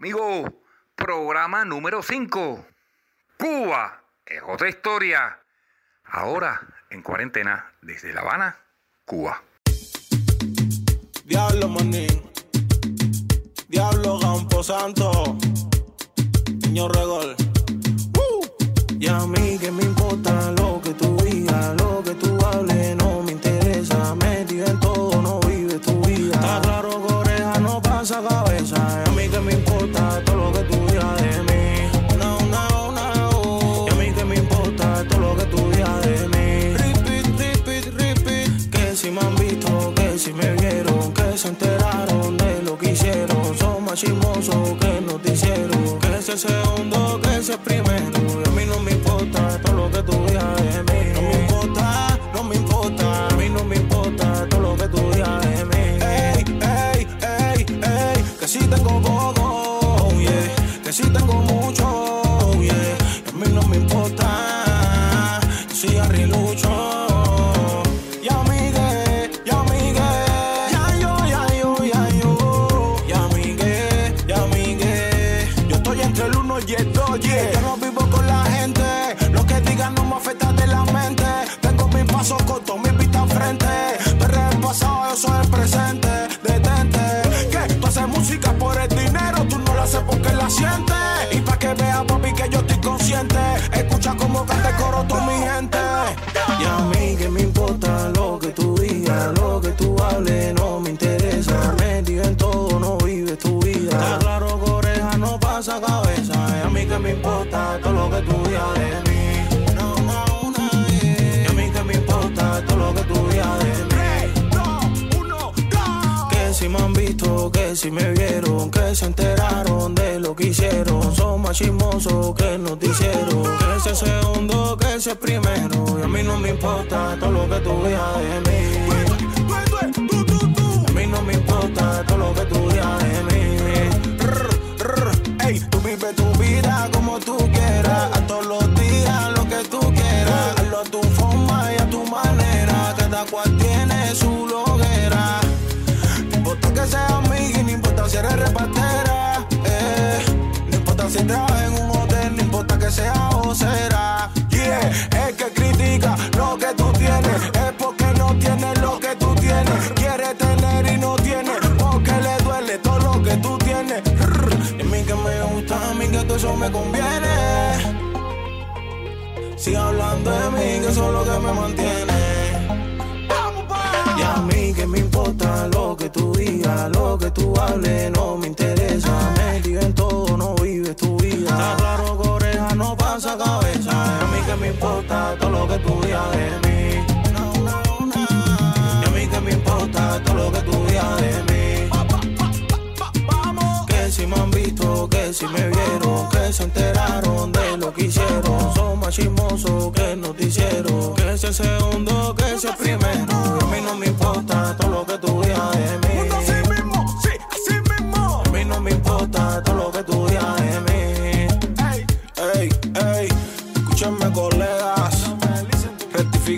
Amigo, programa número 5. Cuba es otra historia. Ahora en cuarentena desde La Habana, Cuba. Diablo Manín. Diablo Camposanto. Niño Regol. Uh. Y a mí que me importa lo que tú sincero, que ese segundo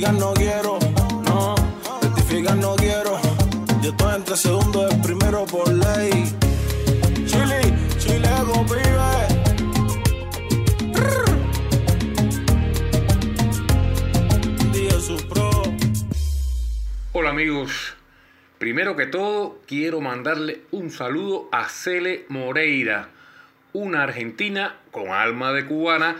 no quiero, no, rectificar no quiero. Yo estoy entre segundo y primero por ley. Chile, chilego, vive. Pro. Hola amigos, primero que todo quiero mandarle un saludo a Cele Moreira, una argentina con alma de cubana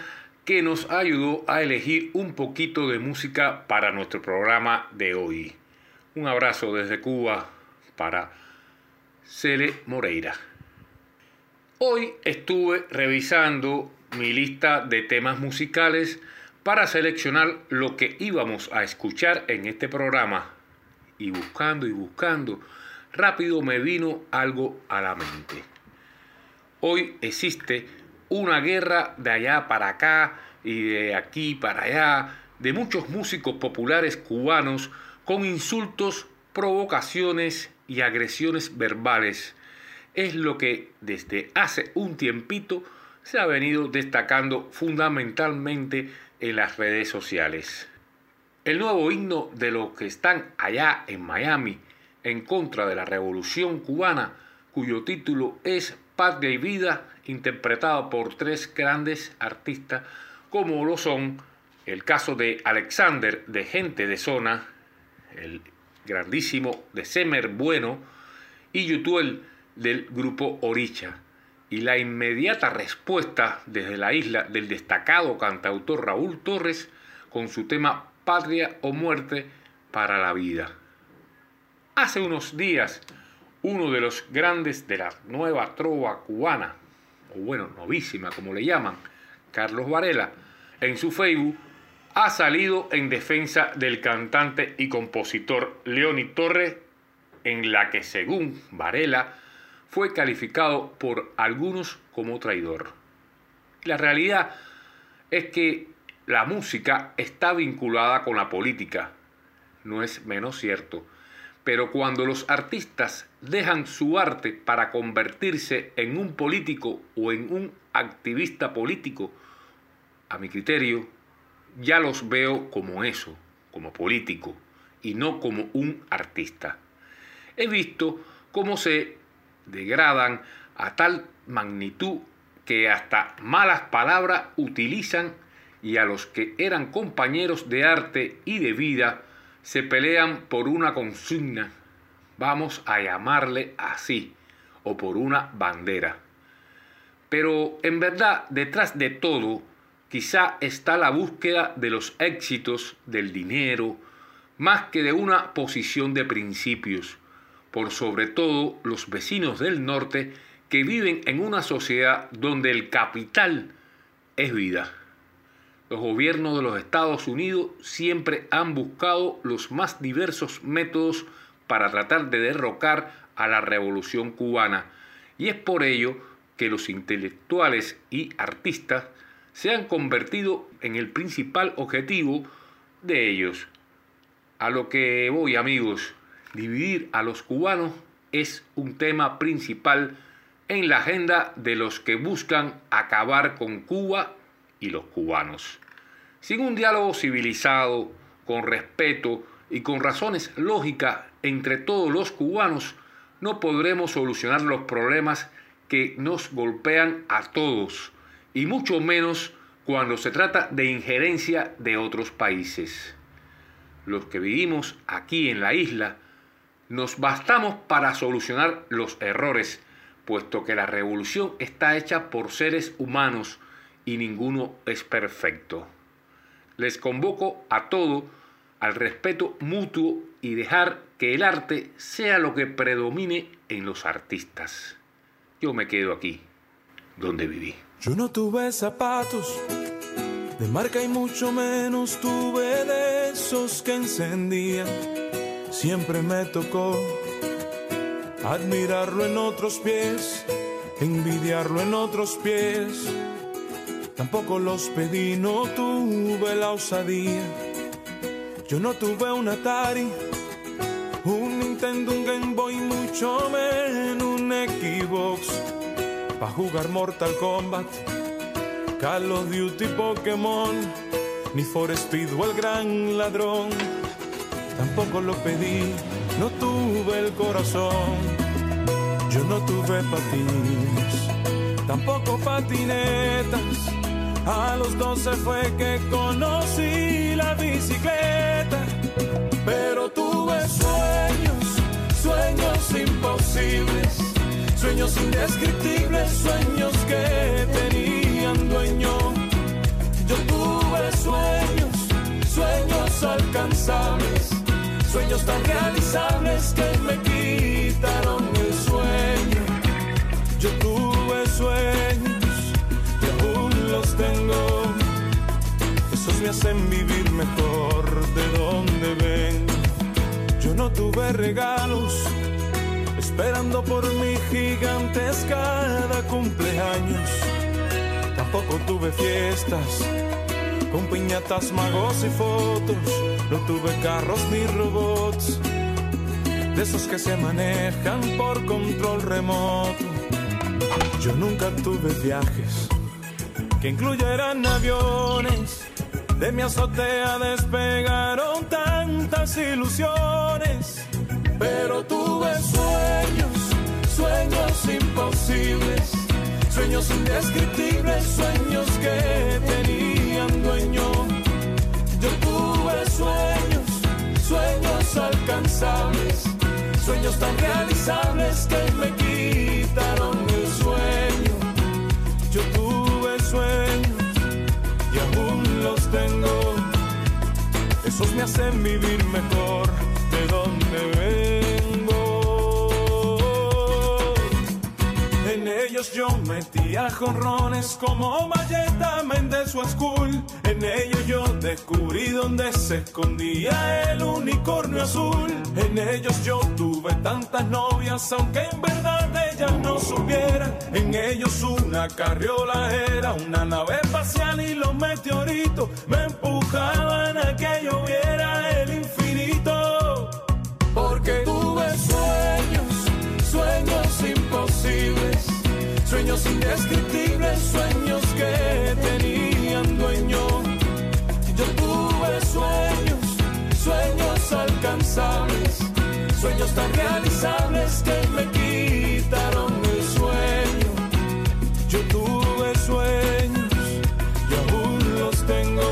que nos ayudó a elegir un poquito de música para nuestro programa de hoy. Un abrazo desde Cuba para Cele Moreira. Hoy estuve revisando mi lista de temas musicales para seleccionar lo que íbamos a escuchar en este programa. Y buscando y buscando, rápido me vino algo a la mente. Hoy existe una guerra de allá para acá y de aquí para allá de muchos músicos populares cubanos con insultos, provocaciones y agresiones verbales. Es lo que desde hace un tiempito se ha venido destacando fundamentalmente en las redes sociales. El nuevo himno de los que están allá en Miami en contra de la revolución cubana, cuyo título es Patria y Vida, interpretado por tres grandes artistas como lo son el caso de Alexander de Gente de Zona, el grandísimo de Semer Bueno y Yutuel del grupo Oricha. Y la inmediata respuesta desde la isla del destacado cantautor Raúl Torres con su tema Patria o Muerte para la Vida. Hace unos días, uno de los grandes de la nueva trova cubana, o bueno, novísima como le llaman, Carlos Varela, en su Facebook ha salido en defensa del cantante y compositor Leoni Torres, en la que según Varela fue calificado por algunos como traidor. La realidad es que la música está vinculada con la política, no es menos cierto, pero cuando los artistas dejan su arte para convertirse en un político o en un activista político, a mi criterio, ya los veo como eso, como político, y no como un artista. He visto cómo se degradan a tal magnitud que hasta malas palabras utilizan y a los que eran compañeros de arte y de vida se pelean por una consigna, vamos a llamarle así, o por una bandera. Pero en verdad, detrás de todo, quizá está la búsqueda de los éxitos, del dinero, más que de una posición de principios, por sobre todo los vecinos del norte que viven en una sociedad donde el capital es vida. Los gobiernos de los Estados Unidos siempre han buscado los más diversos métodos para tratar de derrocar a la revolución cubana y es por ello que los intelectuales y artistas se han convertido en el principal objetivo de ellos. A lo que voy amigos, dividir a los cubanos es un tema principal en la agenda de los que buscan acabar con Cuba y los cubanos. Sin un diálogo civilizado, con respeto y con razones lógicas entre todos los cubanos, no podremos solucionar los problemas que nos golpean a todos, y mucho menos cuando se trata de injerencia de otros países. Los que vivimos aquí en la isla nos bastamos para solucionar los errores, puesto que la revolución está hecha por seres humanos y ninguno es perfecto. Les convoco a todo al respeto mutuo y dejar que el arte sea lo que predomine en los artistas. Yo me quedo aquí, donde viví. Yo no tuve zapatos de marca y mucho menos tuve de esos que encendían Siempre me tocó admirarlo en otros pies, envidiarlo en otros pies. Tampoco los pedí, no tuve la osadía. Yo no tuve un Atari, un Nintendo, un Game Boy, mucho menos un Xbox. Para jugar Mortal Kombat, Call of Duty, Pokémon, ni For Speed o el gran ladrón. Tampoco lo pedí, no tuve el corazón, yo no tuve patines, tampoco patinetas, a los 12 fue que conocí la bicicleta, pero tuve sueños, sueños imposibles, sueños indescriptibles, sueños que tenían dueño, yo tuve sueños, sueños alcanzables sueños tan realizables que me quitaron el sueño. Yo tuve sueños y aún los tengo. Esos me hacen vivir mejor de donde vengo. Yo no tuve regalos esperando por mi gigantes cada cumpleaños. Tampoco tuve fiestas con piñatas, magos y fotos. No tuve carros ni robots, de esos que se manejan por control remoto. Yo nunca tuve viajes que incluyeran aviones. De mi azotea despegaron tantas ilusiones, pero tuve sueños, sueños imposibles, sueños indescriptibles, sueños que tenían dueño. Yo tuve sueños, sueños alcanzables, sueños tan realizables que me quitaron el sueño. Yo tuve sueños y aún los tengo, esos me hacen vivir mejor de donde vengo. Ellos yo metía jonrones como Mayeta Méndez o School. En ellos yo descubrí dónde se escondía el unicornio azul. En ellos yo tuve tantas novias, aunque en verdad ellas no supieran. En ellos una carriola era una nave espacial y los meteoritos me empujaban a que yo sueños indescriptibles, sueños que tenían dueño. Yo tuve sueños, sueños alcanzables, sueños tan realizables que me quitaron el sueño. Yo tuve sueños y aún los tengo.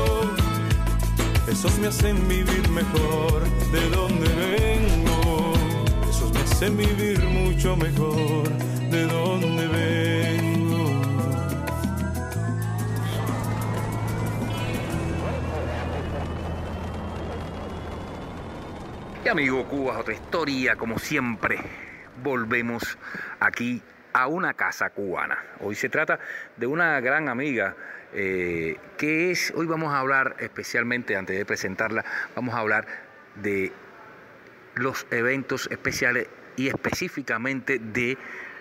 Esos me hacen vivir mejor de donde vengo. Hacen vivir mucho mejor de donde vengo. Y amigo Cuba, otra historia, como siempre, volvemos aquí a una casa cubana. Hoy se trata de una gran amiga eh, que es, hoy vamos a hablar especialmente, antes de presentarla, vamos a hablar de los eventos especiales y específicamente de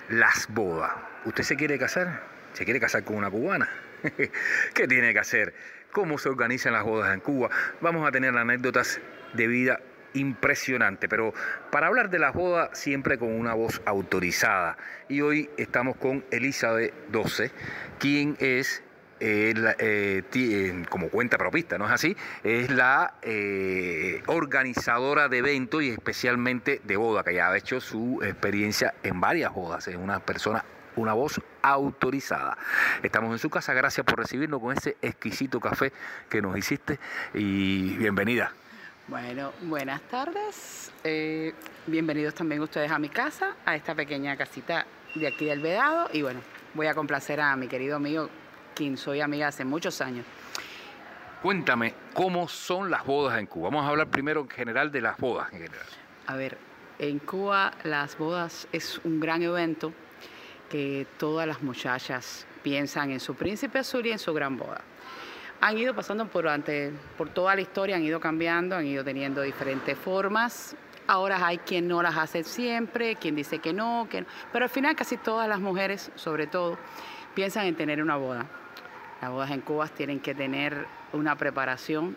las bodas. ¿Usted se quiere casar? ¿Se quiere casar con una cubana? ¿Qué tiene que hacer? ¿Cómo se organizan las bodas en Cuba? Vamos a tener anécdotas de vida impresionante, pero para hablar de las bodas siempre con una voz autorizada. Y hoy estamos con Elizabeth 12, quien es eh, como cuenta propista, ¿no es así? Es la eh, organizadora de eventos y especialmente de boda, que ya ha hecho su experiencia en varias bodas. Es una persona, una voz autorizada. Estamos en su casa, gracias por recibirnos con ese exquisito café que nos hiciste y bienvenida. Bueno, buenas tardes. Eh, bienvenidos también ustedes a mi casa, a esta pequeña casita de aquí del Vedado. Y bueno, voy a complacer a mi querido amigo, quien soy amiga hace muchos años. Cuéntame, ¿cómo son las bodas en Cuba? Vamos a hablar primero en general de las bodas en general. A ver, en Cuba las bodas es un gran evento que todas las muchachas piensan en su príncipe azul y en su gran boda. Han ido pasando por, ante, por toda la historia, han ido cambiando, han ido teniendo diferentes formas. Ahora hay quien no las hace siempre, quien dice que no, que no. Pero al final casi todas las mujeres, sobre todo, piensan en tener una boda. Las bodas en Cuba tienen que tener una preparación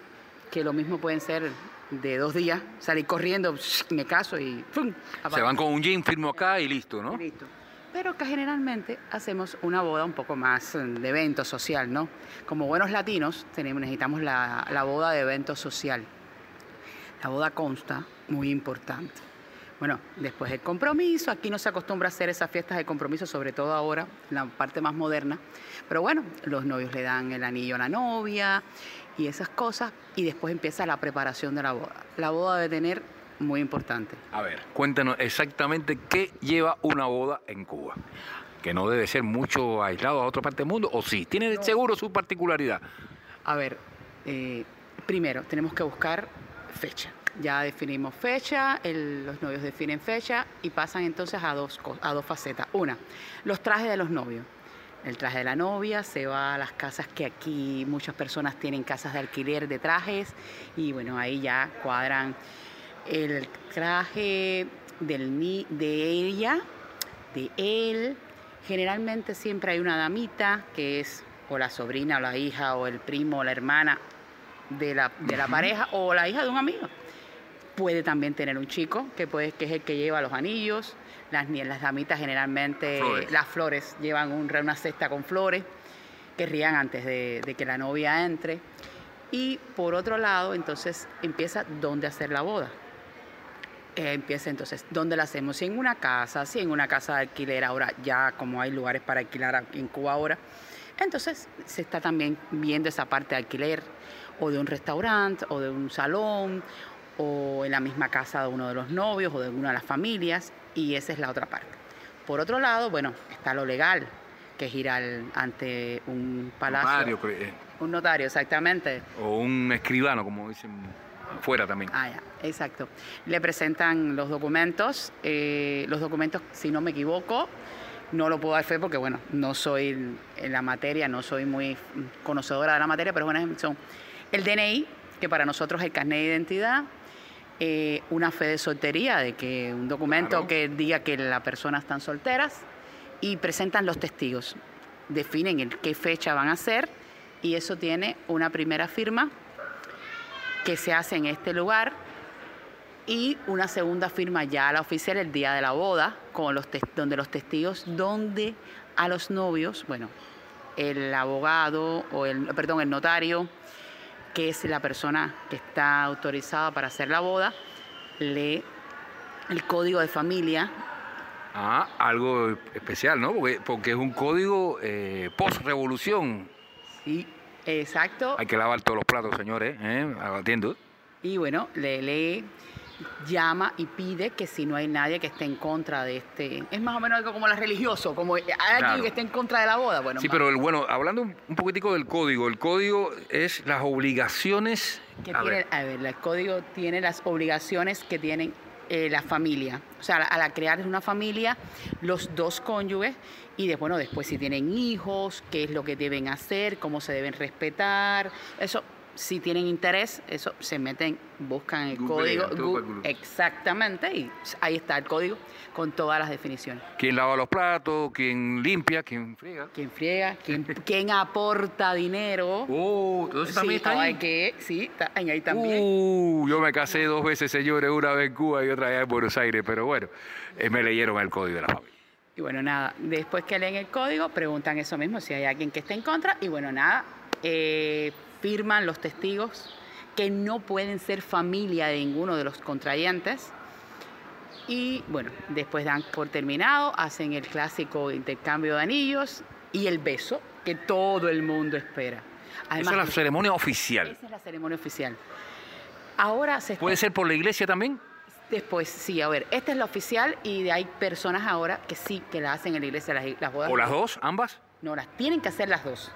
que lo mismo pueden ser de dos días, salir corriendo, me caso y ¡pum! Se van con un jean, firmo acá y listo, ¿no? Listo. Pero que generalmente hacemos una boda un poco más eh, de evento social, ¿no? Como buenos latinos tenemos, necesitamos la, la boda de evento social. La boda consta, muy importante. Bueno, después del compromiso, aquí no se acostumbra a hacer esas fiestas de compromiso, sobre todo ahora, la parte más moderna. Pero bueno, los novios le dan el anillo a la novia y esas cosas, y después empieza la preparación de la boda. La boda debe tener, muy importante, A ver, cuéntanos exactamente qué lleva una boda en Cuba. Que no debe ser mucho aislado a otra parte del mundo, o sí, tiene seguro su particularidad. A ver, eh, primero tenemos que buscar fecha. Ya definimos fecha, el- los novios definen fecha y pasan entonces a dos, a dos facetas. Una, los trajes de los novios. El traje de la novia se va a las casas que aquí muchas personas tienen casas de alquiler de trajes y bueno, ahí ya cuadran el traje del, de ella, de él. Generalmente siempre hay una damita que es o la sobrina o la hija o el primo o la hermana de la, de la pareja o la hija de un amigo. Puede también tener un chico que, puede, que es el que lleva los anillos. Las, damitas generalmente, Flores. las flores, llevan un- una cesta con flores que rían antes de, de que la novia entre. Y por otro lado, entonces empieza dónde hacer la boda. eh, empieza entonces, ¿dónde la hacemos? Si en una casa, si en una casa de alquiler, ahora ya como hay lugares para alquilar en Cuba ahora, entonces se está también viendo esa parte de alquiler o de un restaurante o de un salón o en la misma casa de uno de los novios o de una de las familias y esa es la otra parte. Por otro lado, bueno, está lo legal, que es ir al, ante un palacio. Notario, eh, Un notario, exactamente. o un escribano, como dicen fuera también. Ah, ya, exacto. Le presentan los documentos. eh, los documentos, si no me equivoco, no lo puedo dar fe porque, bueno, no soy en la materia, no soy muy conocedora de la materia, pero bueno, son el DNI, que para nosotros es el carnet de identidad, eh, una fe de soltería, de que un documento Claro. que diga que las personas están solteras, y presentan los testigos. Definen en qué fecha van a ser, y eso tiene una primera firma que se hace en este lugar y una segunda firma ya a la oficial el día de la boda, con los donde los testigos, donde a los novios, bueno, el abogado o el, perdón, el notario, que es la persona que está autorizada para hacer la boda, lee el código de familia. Ah, algo especial, ¿no? Porque, porque es un código eh, post-revolución. Sí, exacto. Hay que lavar todos los platos, señores, ¿eh? Atiendo. Y bueno, le lee, llama y pide que si no hay nadie que esté en contra de este. Es más o menos algo como la religioso, como hay alguien Claro. que esté en contra de la boda. Bueno, Sí, pero el, bueno, hablando un un poquitico del código, el código es las obligaciones. que a tiene, ver, a ver, el código tiene las obligaciones que tienen eh, la familia. O sea, al, al crear una familia, los dos cónyuges, y de, bueno, después si tienen hijos, qué es lo que deben hacer, cómo se deben respetar. Eso, si tienen interés, eso se meten, buscan el código. Google. exactamente, y ahí está el código con todas las definiciones. ¿Quién lava los platos? ¿Quién limpia? ¿Quién friega? ¿Quién friega? ¿Quién, quién aporta dinero? Oh, eso también Sí, está hay ahí. que, sí, está ahí también. Uh, yo me casé dos veces, señores, una vez en Cuba y otra allá en Buenos Aires, pero bueno, eh, me leyeron el código de la familia. Y bueno, nada, después que leen el código, preguntan eso mismo, si hay alguien que esté en contra. Y bueno, nada, eh, firman los testigos que no pueden ser familia de ninguno de los contrayentes. Y bueno, después dan por terminado, hacen el clásico intercambio de anillos y el beso que todo el mundo espera. Esa es la ceremonia oficial. esa es la ceremonia oficial. Ahora se está- ¿Puede ser por la iglesia también? Después, sí, a ver, esta es la oficial y hay personas ahora que sí, que la hacen en la iglesia, las, las bodas. ¿O las dos, ambas? No, las tienen que hacer las dos.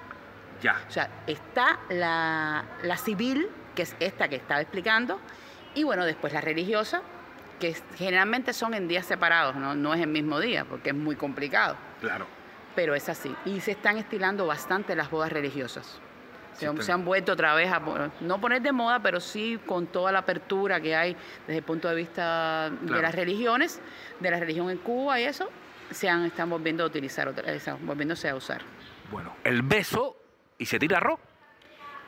Ya. O sea, está la, la civil, que es esta que estaba explicando, y bueno, después la religiosa, que generalmente son en días separados, ¿no? no es el mismo día, porque es muy complicado, Claro. pero es así. Y se están estilando bastante las bodas religiosas. Se, Sí, han- están- se han vuelto otra vez a no poner de moda, pero sí con toda la apertura que hay desde el punto de vista de las religiones, de la religión en Cuba y eso, se han, están volviendo a utilizar, están volviéndose a usar. Bueno, el beso y se tira arroz.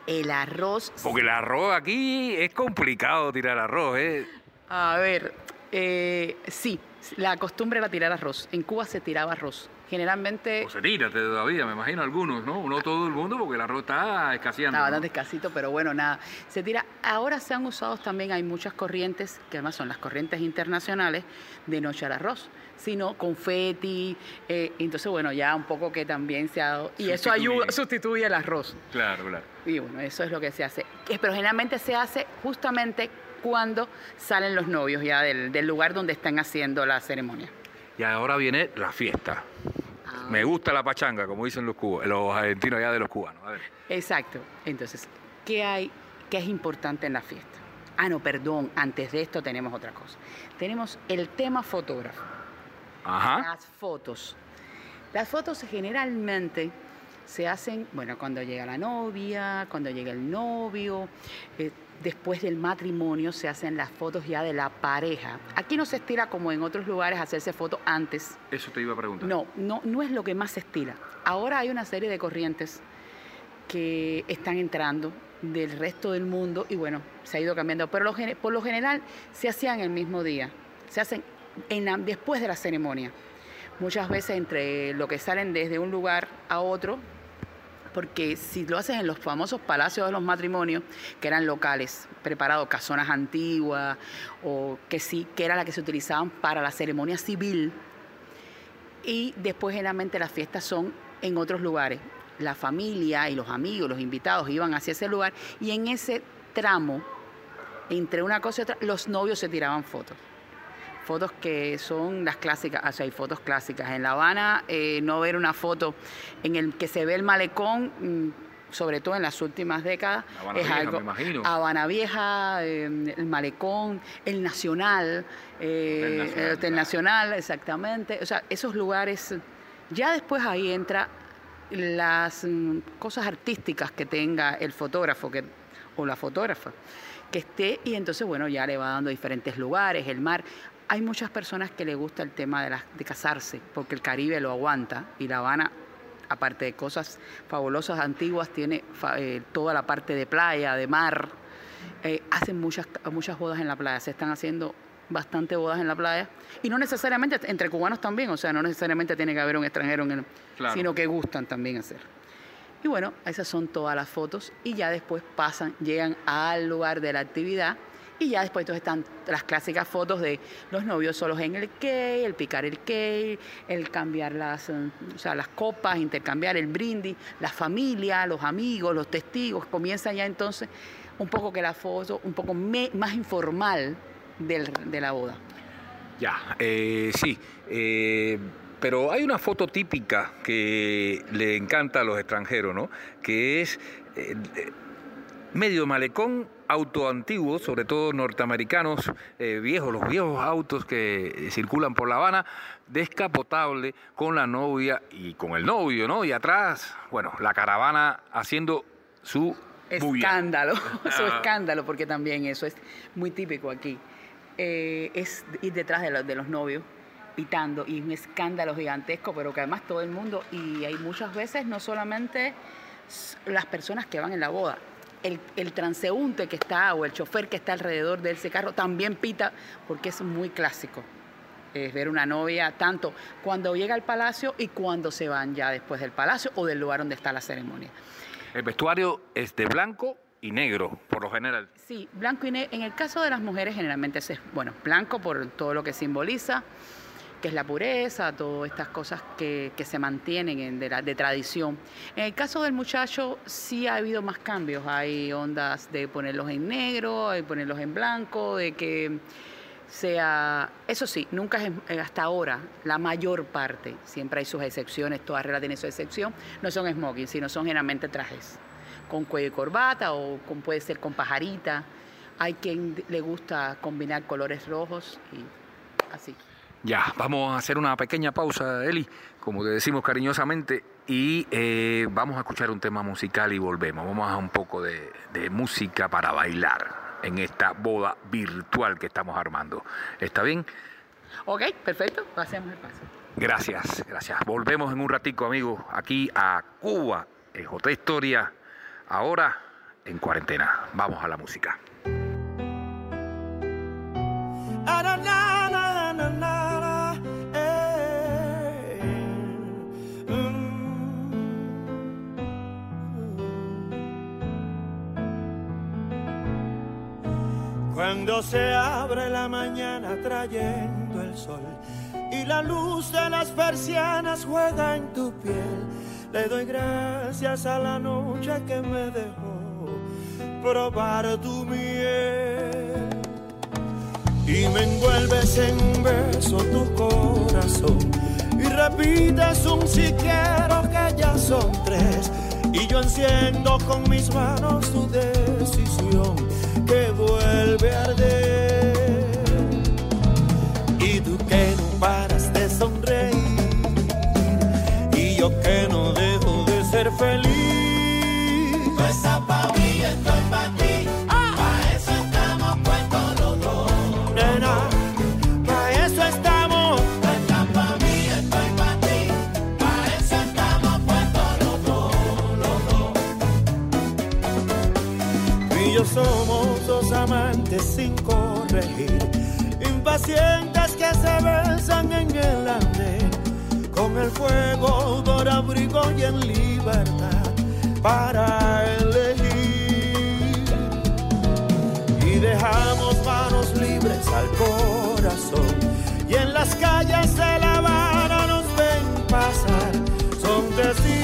El arroz Porque el arroz aquí es complicado tirar arroz, ¿eh? A ver, eh, sí, la costumbre era tirar arroz. En Cuba se tiraba arroz. Generalmente O se tira todavía, me imagino algunos, ¿no? No todo el mundo, porque el arroz está escaseando. ¿no? bastante escasito, pero bueno, nada. Se tira. Ahora se han usado también, hay muchas corrientes, que además son las corrientes internacionales, de no echar arroz, sino confeti. eh, entonces, bueno, ya un poco que también se ha dado. Y eso ayuda, sustituye el arroz. Claro, claro. Y bueno, eso es lo que se hace. Pero generalmente se hace justamente cuando salen los novios ya del, del lugar donde están haciendo la ceremonia. Y ahora viene la fiesta. Ah. Me gusta la pachanga, como dicen los cubos, los argentinos allá de los cubanos. A ver. Exacto. Entonces, ¿qué hay? ¿Qué es importante en la fiesta? Ah, no, perdón, antes de esto tenemos otra cosa. Tenemos el tema fotógrafo, Ajá. las fotos. Las fotos generalmente se hacen, bueno, cuando llega la novia, cuando llega el novio, eh, después del matrimonio se hacen las fotos ya de la pareja. Aquí no se estira como en otros lugares hacerse fotos antes. Eso te iba a preguntar. No, no, no es lo que más se estila. Ahora hay una serie de corrientes que están entrando del resto del mundo y bueno, se ha ido cambiando. Pero lo por lo general se hacían el mismo día, se hacen en la- después de la ceremonia. Muchas veces entre lo que salen desde un lugar a otro, porque si lo haces en los famosos palacios de los matrimonios, que eran locales, preparados, casonas antiguas, o que sí, que era la que se utilizaban para la ceremonia civil, y después generalmente las fiestas son en otros lugares. La familia y los amigos, los invitados iban hacia ese lugar y en ese tramo, entre una cosa y otra, los novios se tiraban fotos fotos que son las clásicas, o sea, hay fotos clásicas. En La Habana, eh, no ver una foto en el que se ve el malecón, mm, sobre todo en las últimas décadas, Habana es Vieja, algo. me imagino. Habana Vieja, eh, el malecón, el Nacional, eh, Hotel claro. Nacional, exactamente. O sea, esos lugares, ya después ahí entra las mm, cosas artísticas que tenga el fotógrafo que, o la fotógrafa que esté y entonces bueno ya le va dando diferentes lugares, el mar. Hay muchas personas que le gusta el tema de, las- de casarse porque el Caribe lo aguanta y La Habana, aparte de cosas fabulosas antiguas, tiene fa- eh, toda la parte de playa, de mar. Eh, hacen muchas, muchas bodas en la playa, se están haciendo bastante bodas en la playa y no necesariamente entre cubanos también, o sea, no necesariamente tiene que haber un extranjero en el, Claro. sino que gustan también hacer. Y bueno, esas son todas las fotos y ya después pasan, llegan al lugar de la actividad y ya después entonces están las clásicas fotos de los novios solos en el key, el picar el key, el cambiar las, eh, o sea, las copas, intercambiar el brindis, la familia, los amigos, los testigos. Comienza ya entonces un poco que la foto, un poco más informal de la boda. Ya, eh, sí. eh, pero hay una foto típica que le encanta a los extranjeros, ¿no? Que es medio malecón, auto antiguo, sobre todo norteamericanos, eh, viejos, los viejos autos que circulan por La Habana, descapotable con la novia y con el novio, ¿no? Y atrás, bueno, la caravana haciendo su bulla. Escándalo, su Ah. escándalo, porque también eso es muy típico aquí. Eh, es ir detrás de los, de los novios pitando y un escándalo gigantesco, pero que además todo el mundo, y hay muchas veces no solamente las personas que van en la boda, el, el transeúnte que está o el chofer que está alrededor de ese carro también pita, porque es muy clásico. Es ver una novia tanto cuando llega al palacio y cuando se van ya después del palacio o del lugar donde está la ceremonia. El vestuario es de blanco y negro, por lo general. Sí, blanco y negro. En el caso de las mujeres generalmente es, bueno, blanco por todo lo que simboliza, que es la pureza, todas estas cosas que, que se mantienen en- de, la- de tradición. En el caso del muchacho sí ha habido más cambios. Hay ondas de ponerlos en negro, de ponerlos en blanco, de que sea... Eso sí, nunca es eh, hasta ahora, la mayor parte, siempre hay sus excepciones, todas reglas tienen su excepción, no son smoking, sino son generalmente trajes con cuello y corbata o con, puede ser con pajarita. Hay quien le gusta combinar colores rojos y así. Ya, vamos a hacer una pequeña pausa, Eli, como te decimos cariñosamente, y eh, vamos a escuchar un tema musical y volvemos. Vamos a un poco de, de música para bailar en esta boda virtual que estamos armando. ¿Está bien? Ok, perfecto, hacemos el paso. Gracias, gracias. Volvemos en un ratico, amigos, aquí a Cuba, en J Historia, ahora en cuarentena. Vamos a la música. Cuando se abre la mañana trayendo el sol y la luz de las persianas juega en tu piel, le doy gracias a la noche que me dejó probar tu miel. Y me envuelves en beso tu corazón y repites un si quiero que ya son tres. Y yo enciendo con mis manos tu decisión que vuelve a arder. Y tú que no paras de sonreír. Y yo que no dejo de ser feliz Impacientes que se besan en el andén. Con el fuego por abrigo y en libertad, para elegir. Y dejamos manos libres al corazón. Y en las calles de La Habana nos ven pasar. Son testigos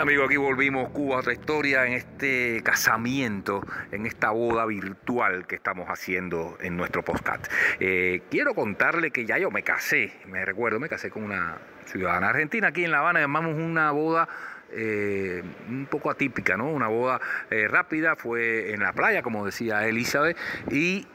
Eh, Amigo, aquí volvimos Cuba, otra historia en este casamiento, en esta boda virtual que estamos haciendo en nuestro podcast. Eh, quiero contarle que ya yo me casé, me recuerdo, me casé con una ciudadana argentina aquí en La Habana, llamamos una boda eh, un poco atípica, ¿no? Una boda eh, rápida, fue en la playa, como decía Elizabeth, y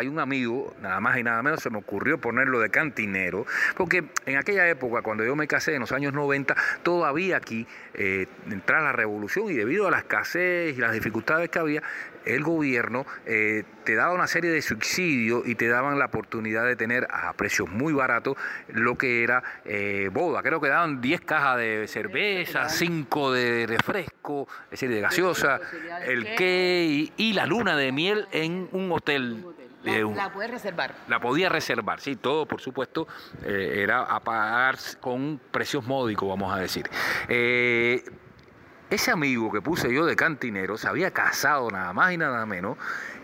hay un amigo, nada más y nada menos, se me ocurrió ponerlo de cantinero, porque en aquella época, cuando yo me casé, en los años 90, todavía aquí, eh, tras la revolución y debido a la escasez y las dificultades que había, el gobierno eh, te daba una serie de subsidios y te daban la oportunidad de tener a precios muy baratos lo que era eh, boda. Creo que daban 10 cajas de cerveza, 5 de refresco, es decir, de gaseosa, el que y, y la luna de miel en un hotel. La, un- la puedes reservar. la podía reservar, sí, todo por supuesto eh, era a pagar con precios módicos, vamos a decir. Eh, ese amigo que puse yo de cantinero se había casado nada más y nada menos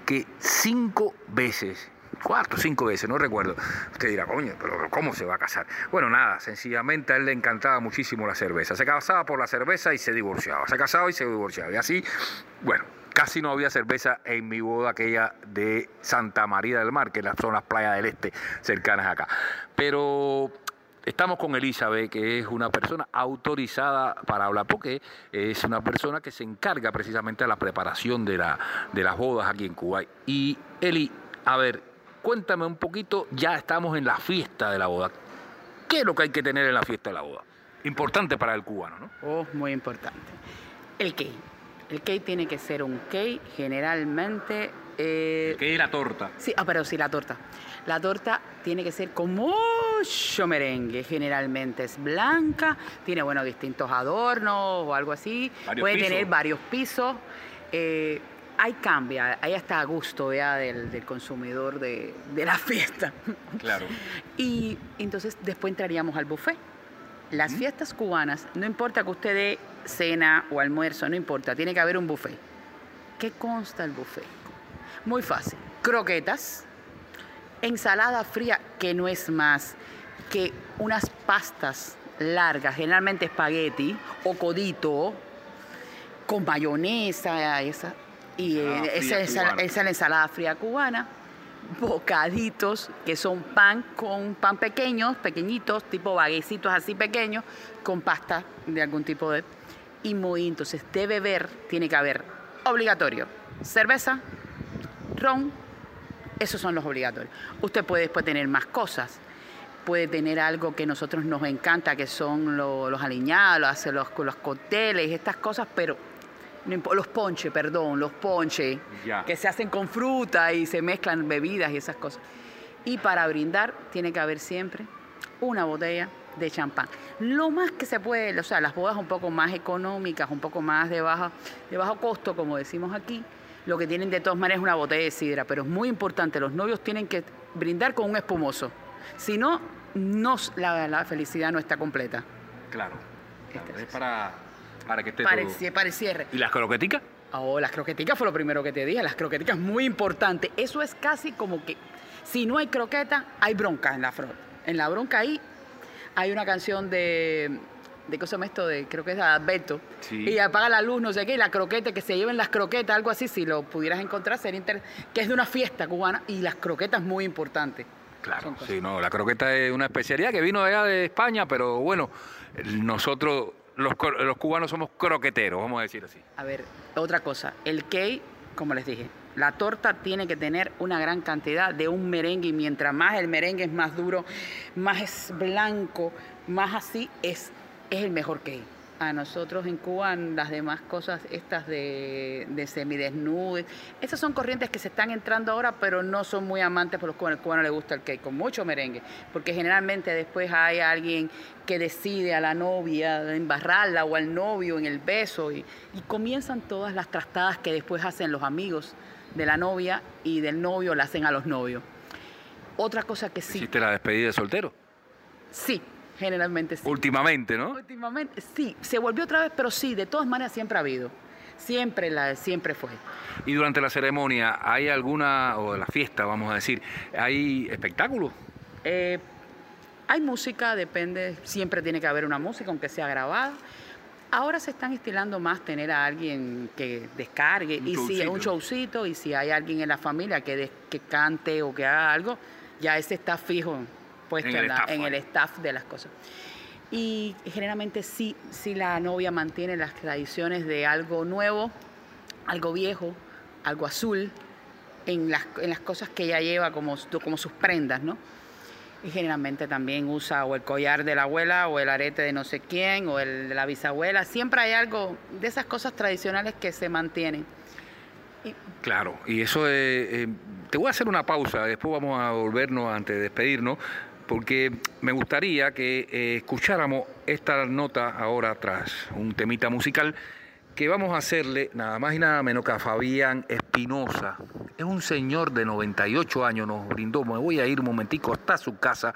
que cinco veces. Cuatro o cinco veces, no recuerdo. Usted dirá, coño, pero ¿cómo se va a casar? Bueno, nada, sencillamente a él le encantaba muchísimo la cerveza. Se casaba por la cerveza y se divorciaba. Se casaba y se divorciaba. Y así, bueno, casi no había cerveza en mi boda aquella de Santa María del Mar, que son las playas del este cercanas acá. Pero Estamos con Elizabeth, que es una persona autorizada para hablar, porque es una persona que se encarga precisamente de la preparación de, la, de las bodas aquí en Cuba. Y Eli, a ver, cuéntame un poquito, ya estamos en la fiesta de la boda. ¿Qué es lo que hay que tener en la fiesta de la boda? importante para el cubano, ¿no? Oh, muy importante. El cake. El cake tiene que ser un cake generalmente... Eh, ¿Qué es la torta? Sí, ah, pero sí, la torta. La torta tiene que ser con mucho merengue, generalmente es blanca, tiene, bueno, distintos adornos o algo así. Puede tener varios pisos. Eh, ahí cambia, ahí está a gusto ya del, consumidor de, la fiesta. Claro. Y entonces después entraríamos al buffet. Las fiestas cubanas, no importa que usted dé cena o almuerzo, no importa, tiene que haber un buffet. ¿Qué consta el buffet? Muy fácil. Croquetas, ensalada fría, que no es más que unas pastas largas, generalmente espagueti o codito, con mayonesa, esa, y eh, esa, esa, es la ensalada fría cubana, bocaditos que son pan con pan pequeños, pequeñitos, tipo baguecitos así pequeños, con pasta de algún tipo de... Y muy, entonces de beber tiene que haber obligatorio cerveza, ron, esos son los obligatorios. Usted puede después tener más cosas. Puede tener algo que a nosotros nos encanta, que son los aliñados, los, los cócteles, estas cosas, pero los ponches, perdón, los ponches, que se hacen con fruta y se mezclan bebidas y esas cosas. Y para brindar tiene que haber siempre una botella de champán. Lo más que se puede, o sea, las bodas un poco más económicas, un poco más de, baja, de bajo costo, como decimos aquí, lo que tienen de todas maneras es una botella de sidra, pero es muy importante, los novios tienen que brindar con un espumoso. Si no, no la, felicidad no está completa. Claro, es para para que esté para, todo. para el cierre. ¿Y las croqueticas? Oh, las croqueticas fue lo primero que te dije. Las croqueticas muy importante. Eso es casi como que si no hay croqueta, hay bronca en la En la bronca ahí hay una canción de de qué se llama esto de creo que es de Alberto. Y apaga la luz no sé qué y la croqueta que se lleven las croquetas algo así si lo pudieras encontrar sería interesante que es de una fiesta cubana y las croquetas muy importantes. Claro sí no la croqueta es una especialidad que vino allá de España pero bueno nosotros los, cubanos somos croqueteros, vamos a decir así. A ver, otra cosa, el cake, como les dije, la torta tiene que tener una gran cantidad de un merengue y mientras más el merengue es más duro, más es blanco, más así, es, es el mejor cake a nosotros en Cuba las demás cosas estas de, de semidesnudes. Esas son corrientes que se están entrando ahora, pero no son muy amantes por los cubanos. Al cubano le gusta el cake con mucho merengue, porque generalmente después hay alguien que decide a la novia embarrarla o al novio en el beso y, comienzan todas las trastadas que después hacen los amigos de la novia y del novio la hacen a los novios. Otra cosa que sí. ¿Hiciste la despedida de soltero? Sí, Generalmente sí. Últimamente, ¿no? Últimamente, sí. Se volvió otra vez, pero sí, de todas maneras siempre ha habido. Siempre, la, siempre fue. ¿Y durante la ceremonia hay alguna, o la fiesta, vamos a decir, hay espectáculos? Eh, hay música, depende, siempre tiene que haber una música, aunque sea grabada. Ahora se están estilando más tener a alguien que descargue, y si es un showcito, y si hay alguien en la familia que, que cante o que haga algo, ya ese está fijo puesto en, el, staff, de las cosas. Y generalmente sí, sí la novia mantiene las tradiciones de algo nuevo, algo viejo, algo azul, en las, en las cosas que ella lleva como, como sus prendas, ¿no? Y generalmente también usa o el collar de la abuela o el arete de no sé quién o el de la bisabuela. Siempre hay algo de esas cosas tradicionales que se mantienen. Claro, y eso eh, te voy a hacer una pausa, después vamos a volvernos antes de despedirnos porque me gustaría que eh, escucháramos esta nota ahora tras un temita musical que vamos a hacerle nada más y nada menos que a Fabián Espinosa. Es un señor de 98 años, nos brindó, me voy a ir un momentico hasta su casa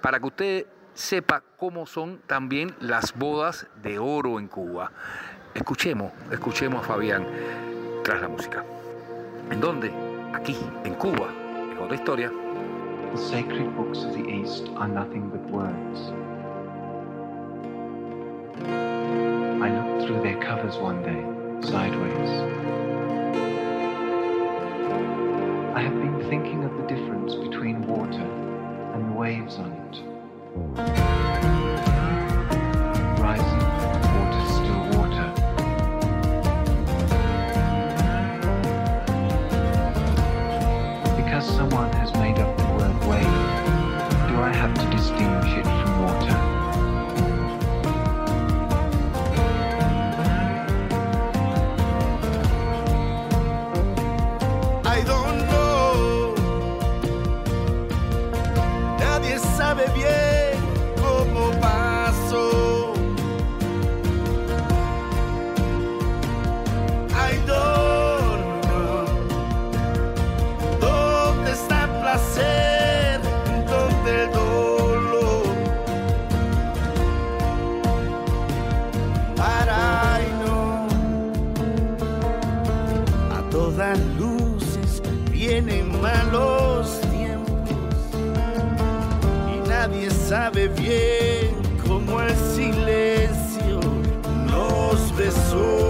para que usted sepa cómo son también las bodas de oro en Cuba. Escuchemos, escuchemos a Fabián tras la música. ¿En dónde? Aquí, en Cuba. Es otra historia. The sacred books of the East are nothing but words. I looked through their covers one day, sideways. I have been thinking of the difference between water and the waves on it. Nos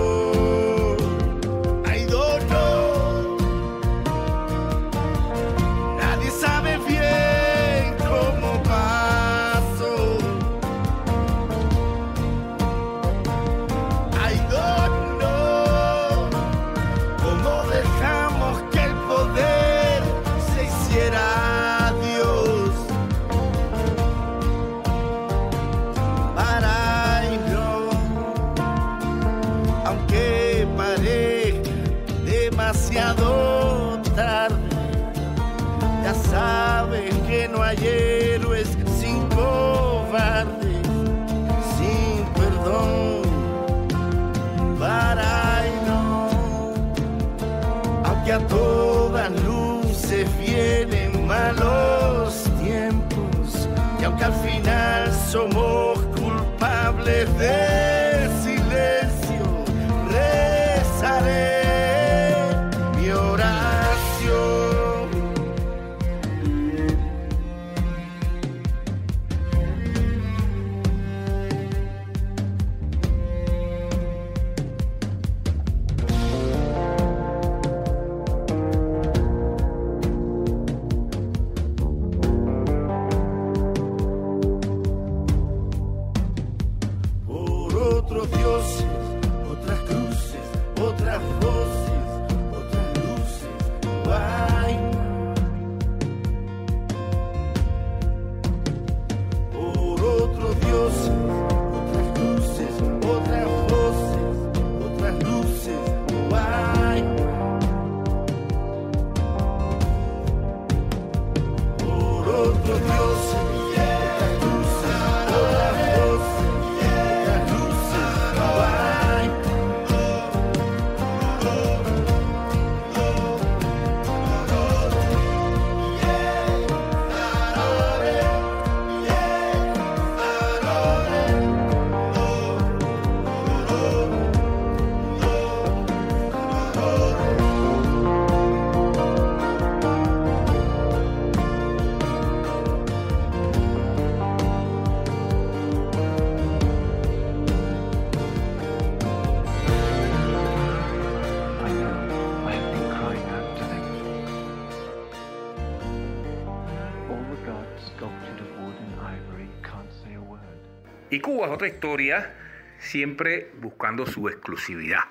Es otra historia, siempre buscando su exclusividad.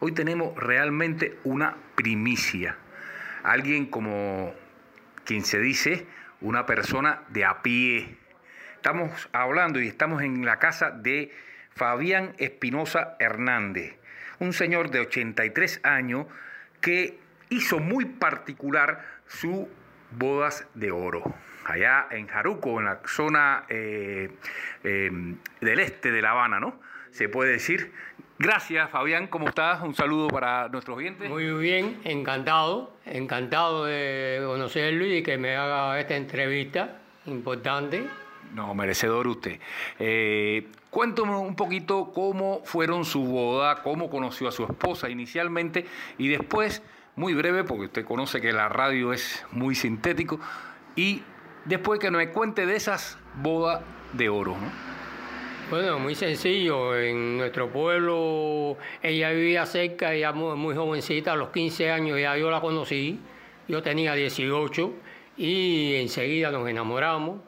Hoy tenemos realmente una primicia. Alguien como quien se dice, una persona de a pie. Estamos hablando y estamos en la casa de Fabián Espinosa Hernández, un señor de 83 años que hizo muy particular su bodas de oro. Allá en Jaruco, en la zona eh, eh, del este de La Habana, ¿no? Se puede decir. Gracias, Fabián. ¿Cómo estás? Un saludo para nuestros oyentes. Muy bien, encantado, encantado de conocerlo y que me haga esta entrevista importante. No, merecedor usted. Eh, cuéntame un poquito cómo fueron su boda, cómo conoció a su esposa inicialmente y después, muy breve, porque usted conoce que la radio es muy sintético, y después que me cuente de esas bodas de oro. ¿no? Bueno, muy sencillo, en nuestro pueblo ella vivía cerca, ella muy, muy jovencita, a los 15 años ya yo la conocí, yo tenía 18 y enseguida nos enamoramos,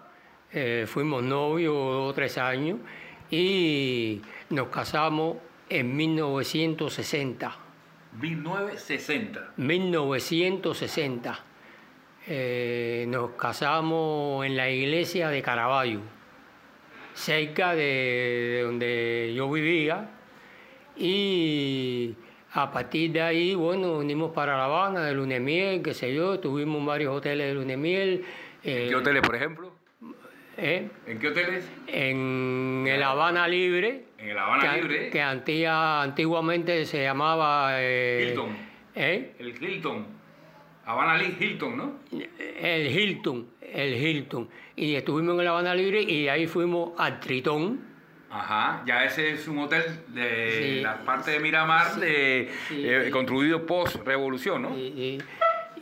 eh, fuimos novios dos o tres años y nos casamos en 1960. 1960. 1960. Eh, nos casamos en la iglesia de Caraballo, cerca de, de donde yo vivía. Y a partir de ahí, bueno, vinimos para La Habana, de luna de miel, qué sé yo, estuvimos en varios hoteles de luna de miel. eh, ¿En qué hoteles, por ejemplo? eh, ¿En qué hoteles? en el Habana Libre. En el Habana que, Libre. Que antiguamente se llamaba... eh, Hilton. ¿eh? El Hilton. Habana Hilton, ¿no? El Hilton, el Hilton. Y estuvimos en el Habana Libre y ahí fuimos al Tritón. Ajá, ya ese es un hotel de Sí. la parte de Miramar de, Sí. eh, construido post-revolución, ¿no? Y,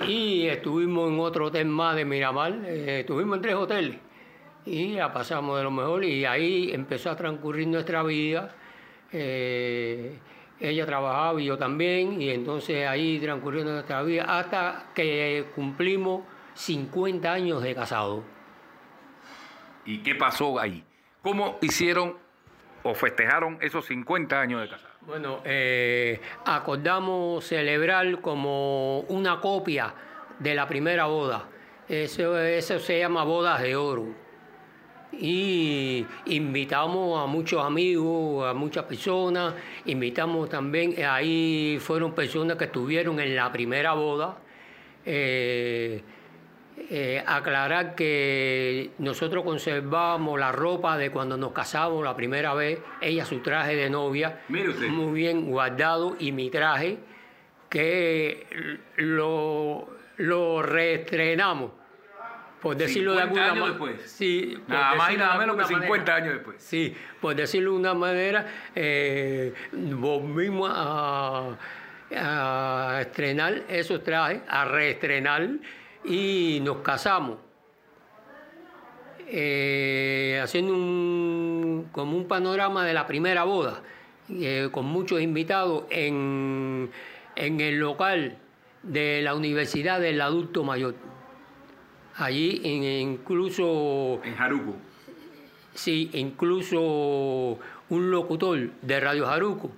y- y estuvimos en otro hotel más de Miramar. eh, estuvimos en tres hoteles. y la pasamos de lo mejor y ahí empezó a transcurrir nuestra vida. Eh, ella trabajaba y yo también, y entonces ahí transcurrió nuestra vida hasta que cumplimos 50 años de casado. ¿Y qué pasó ahí? ¿Cómo hicieron o festejaron esos 50 años de casado? Bueno, eh, acordamos celebrar como una copia de la primera boda. Eso, eso se llama bodas de oro. Y invitamos a muchos amigos, a muchas personas. Invitamos también, ahí fueron personas que estuvieron en la primera boda. Eh, eh, aclarar que nosotros conservamos la ropa de cuando nos casamos la primera vez, ella su traje de novia, muy bien guardado, y mi traje, que lo, lo reestrenamos, por decirlo de 50 alguna manera. después. Sí, Nada más y nada menos que alguna 50 manera. años después. Sí, por decirlo de una manera, eh, volvimos a, a estrenar esos trajes, a reestrenar y nos casamos. Eh, haciendo un, como un panorama de la primera boda, eh, con muchos invitados en, en el local de la Universidad del Adulto Mayor. Allí incluso En Jaruco. Sí, incluso un locutor de Radio Jaruco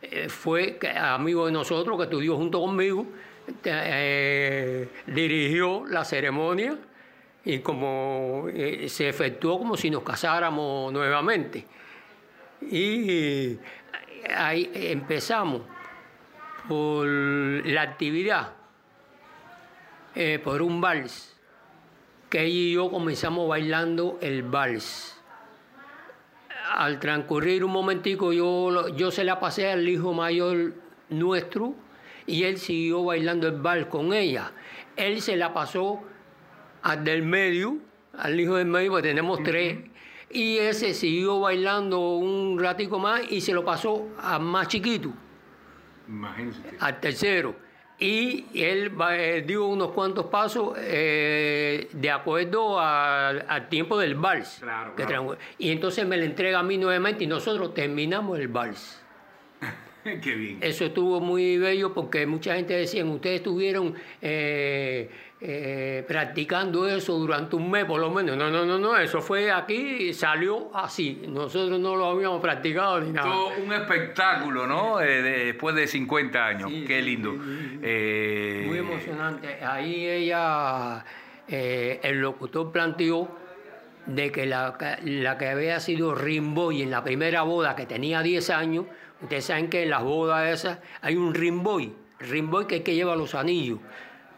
eh, fue amigo de nosotros que estudió junto conmigo, eh, dirigió la ceremonia y como eh, se efectuó como si nos casáramos nuevamente. Y ahí empezamos por la actividad, por un vals, que ella y yo comenzamos bailando el vals al transcurrir un momentico yo, yo se la pasé al hijo mayor nuestro y él siguió bailando el vals con ella. Él se la pasó al del medio, al hijo del medio, porque tenemos tres, y ese siguió bailando un ratico más y se lo pasó al más chiquito, al tercero. Y él eh, dio unos cuantos pasos eh, de acuerdo al, tiempo del vals. Claro, claro. Y entonces me la entrega a mí nuevamente y nosotros terminamos el vals. Qué bien. Eso estuvo muy bello porque mucha gente decía, ustedes estuvieron eh, eh, practicando eso durante un mes por lo menos. No, no, no, no, eso fue aquí y salió así. Nosotros no lo habíamos practicado ni nada. Todo un espectáculo, ¿no? Eh, de- después de 50 años. Sí, Qué lindo. Muy emocionante. Ahí ella, el locutor planteó de que la, la que había sido Rimboy en la primera boda, que tenía 10 años, ustedes saben que en las bodas esas hay un Rimboy, Rimboy que es el que lleva los anillos,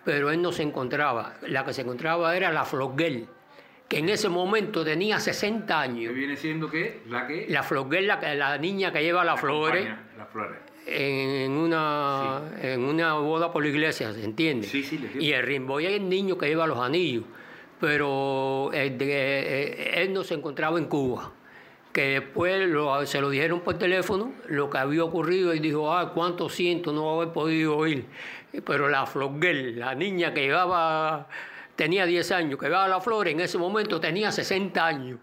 pero él no se encontraba. La que se encontraba era la Flosguel, que en ese momento tenía 60 ¿Qué años. viene siendo qué? La que La Flosguel, la, la niña que lleva las flores acompaña Las flores. en una, en una boda por la iglesia, ¿se entiende? Sí, sí, le. Y el Rimboy es el niño que lleva los anillos, pero el de- eh, él no se encontraba en Cuba. Que después lo- se lo dijeron por teléfono lo que había ocurrido y dijo, ah, cuánto siento no haber podido ir. Pero la Florguel, la niña que llevaba, tenía 10 años, que llevaba la flor, en ese momento tenía 60 años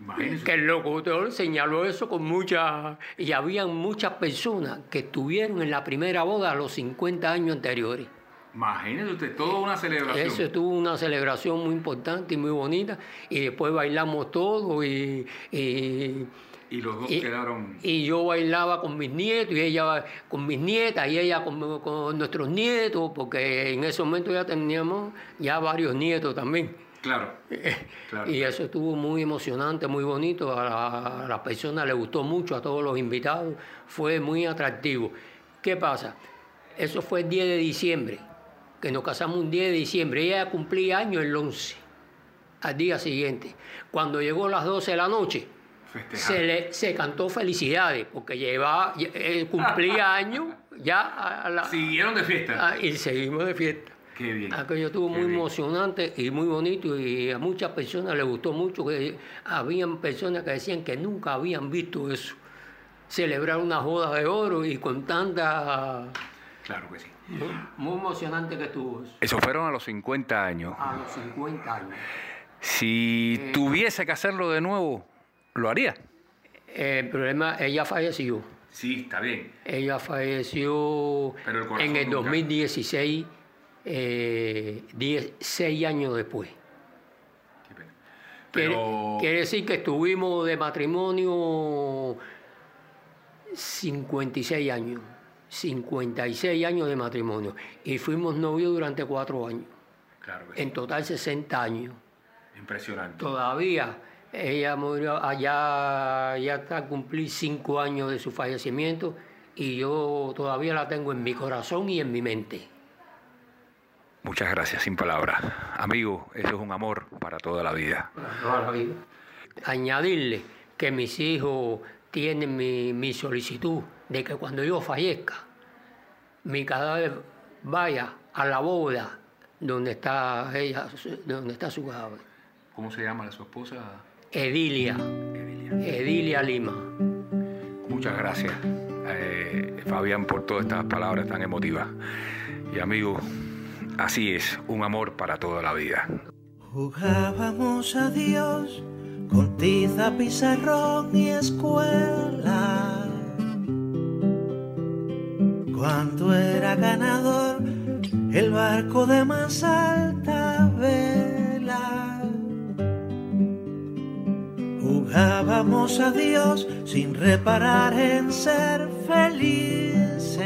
Imagínense. que el locutor señaló eso con mucha... Y habían muchas personas que estuvieron en la primera boda a los 50 años anteriores. Imagínese usted, toda una celebración. Eso estuvo una celebración muy importante y muy bonita. Y después bailamos todo y... y Y los dos y, quedaron. y yo bailaba con mis nietos y ella con mis nietas y ella con, con nuestros nietos, porque en ese momento ya teníamos ya varios nietos también. Claro. claro. Y eso estuvo muy emocionante, muy bonito. A, la- a las personas les gustó mucho, a todos los invitados. Fue muy atractivo. ¿Qué pasa? Eso fue el 10 de diciembre, que nos casamos un 10 de diciembre. Ella cumplía años el 11, al día siguiente. Cuando llegó las 12 de la noche, Festejar. se le se cantó felicidades, porque llevaba, cumplía años ya a la, Siguieron de fiesta. ah, y seguimos de fiesta. Qué bien. Aquello estuvo Qué muy bien. emocionante y muy bonito y a muchas personas les gustó mucho. que Habían personas que decían que nunca habían visto eso. Celebrar una boda de oro y con tanta... Claro que sí. Muy, emocionante que estuvo eso. Eso fueron a los 50 años. A los 50 años. Si tuviese que hacerlo de nuevo, ¿lo haría? El problema, ella falleció. Sí, está bien. Ella falleció el en el nunca. 2016, eh, 16 años después. Qué pena. Quiere, Pero quiere decir que estuvimos de matrimonio 56 años. 56 años de matrimonio. Y fuimos novios durante cuatro años. claro que sí. En total 60 años. impresionante. Todavía ella murió allá, ya está a cumplir cinco años de su fallecimiento y yo todavía la tengo en mi corazón y en mi mente. Muchas gracias, sin palabras. Amigo, eso es un amor para toda la vida. para toda la vida. Añadirle que mis hijos tienen mi, mi solicitud de que cuando yo fallezca, mi cadáver vaya a la bóveda donde está ella, donde está su cadáver. ¿Cómo se llama su esposa? Edilia, Edilia Lima. Muchas gracias, eh, Fabián, por todas estas palabras tan emotivas. Y amigo, así es, un amor para toda la vida. Jugábamos a Dios con tiza, pizarrón y escuela. Cuando era ganador, el barco de más alta vela. Jugábamos a Dios sin reparar en ser felices.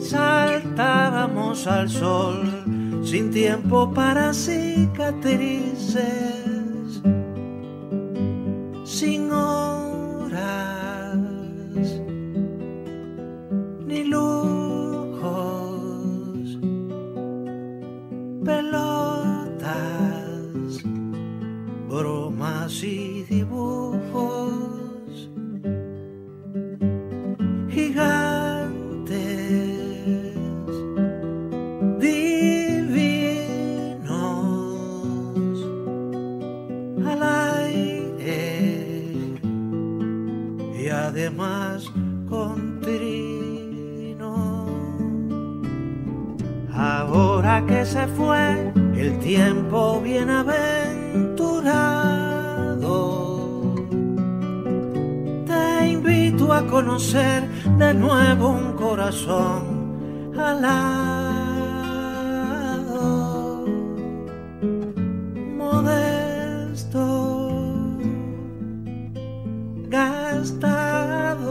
Saltábamos al sol sin tiempo para cicatrices, sin νηλούχος πελώτας μπρομασίας Que se fue el tiempo bienaventurado, te invito a conocer de nuevo un corazón alado, modesto, gastado,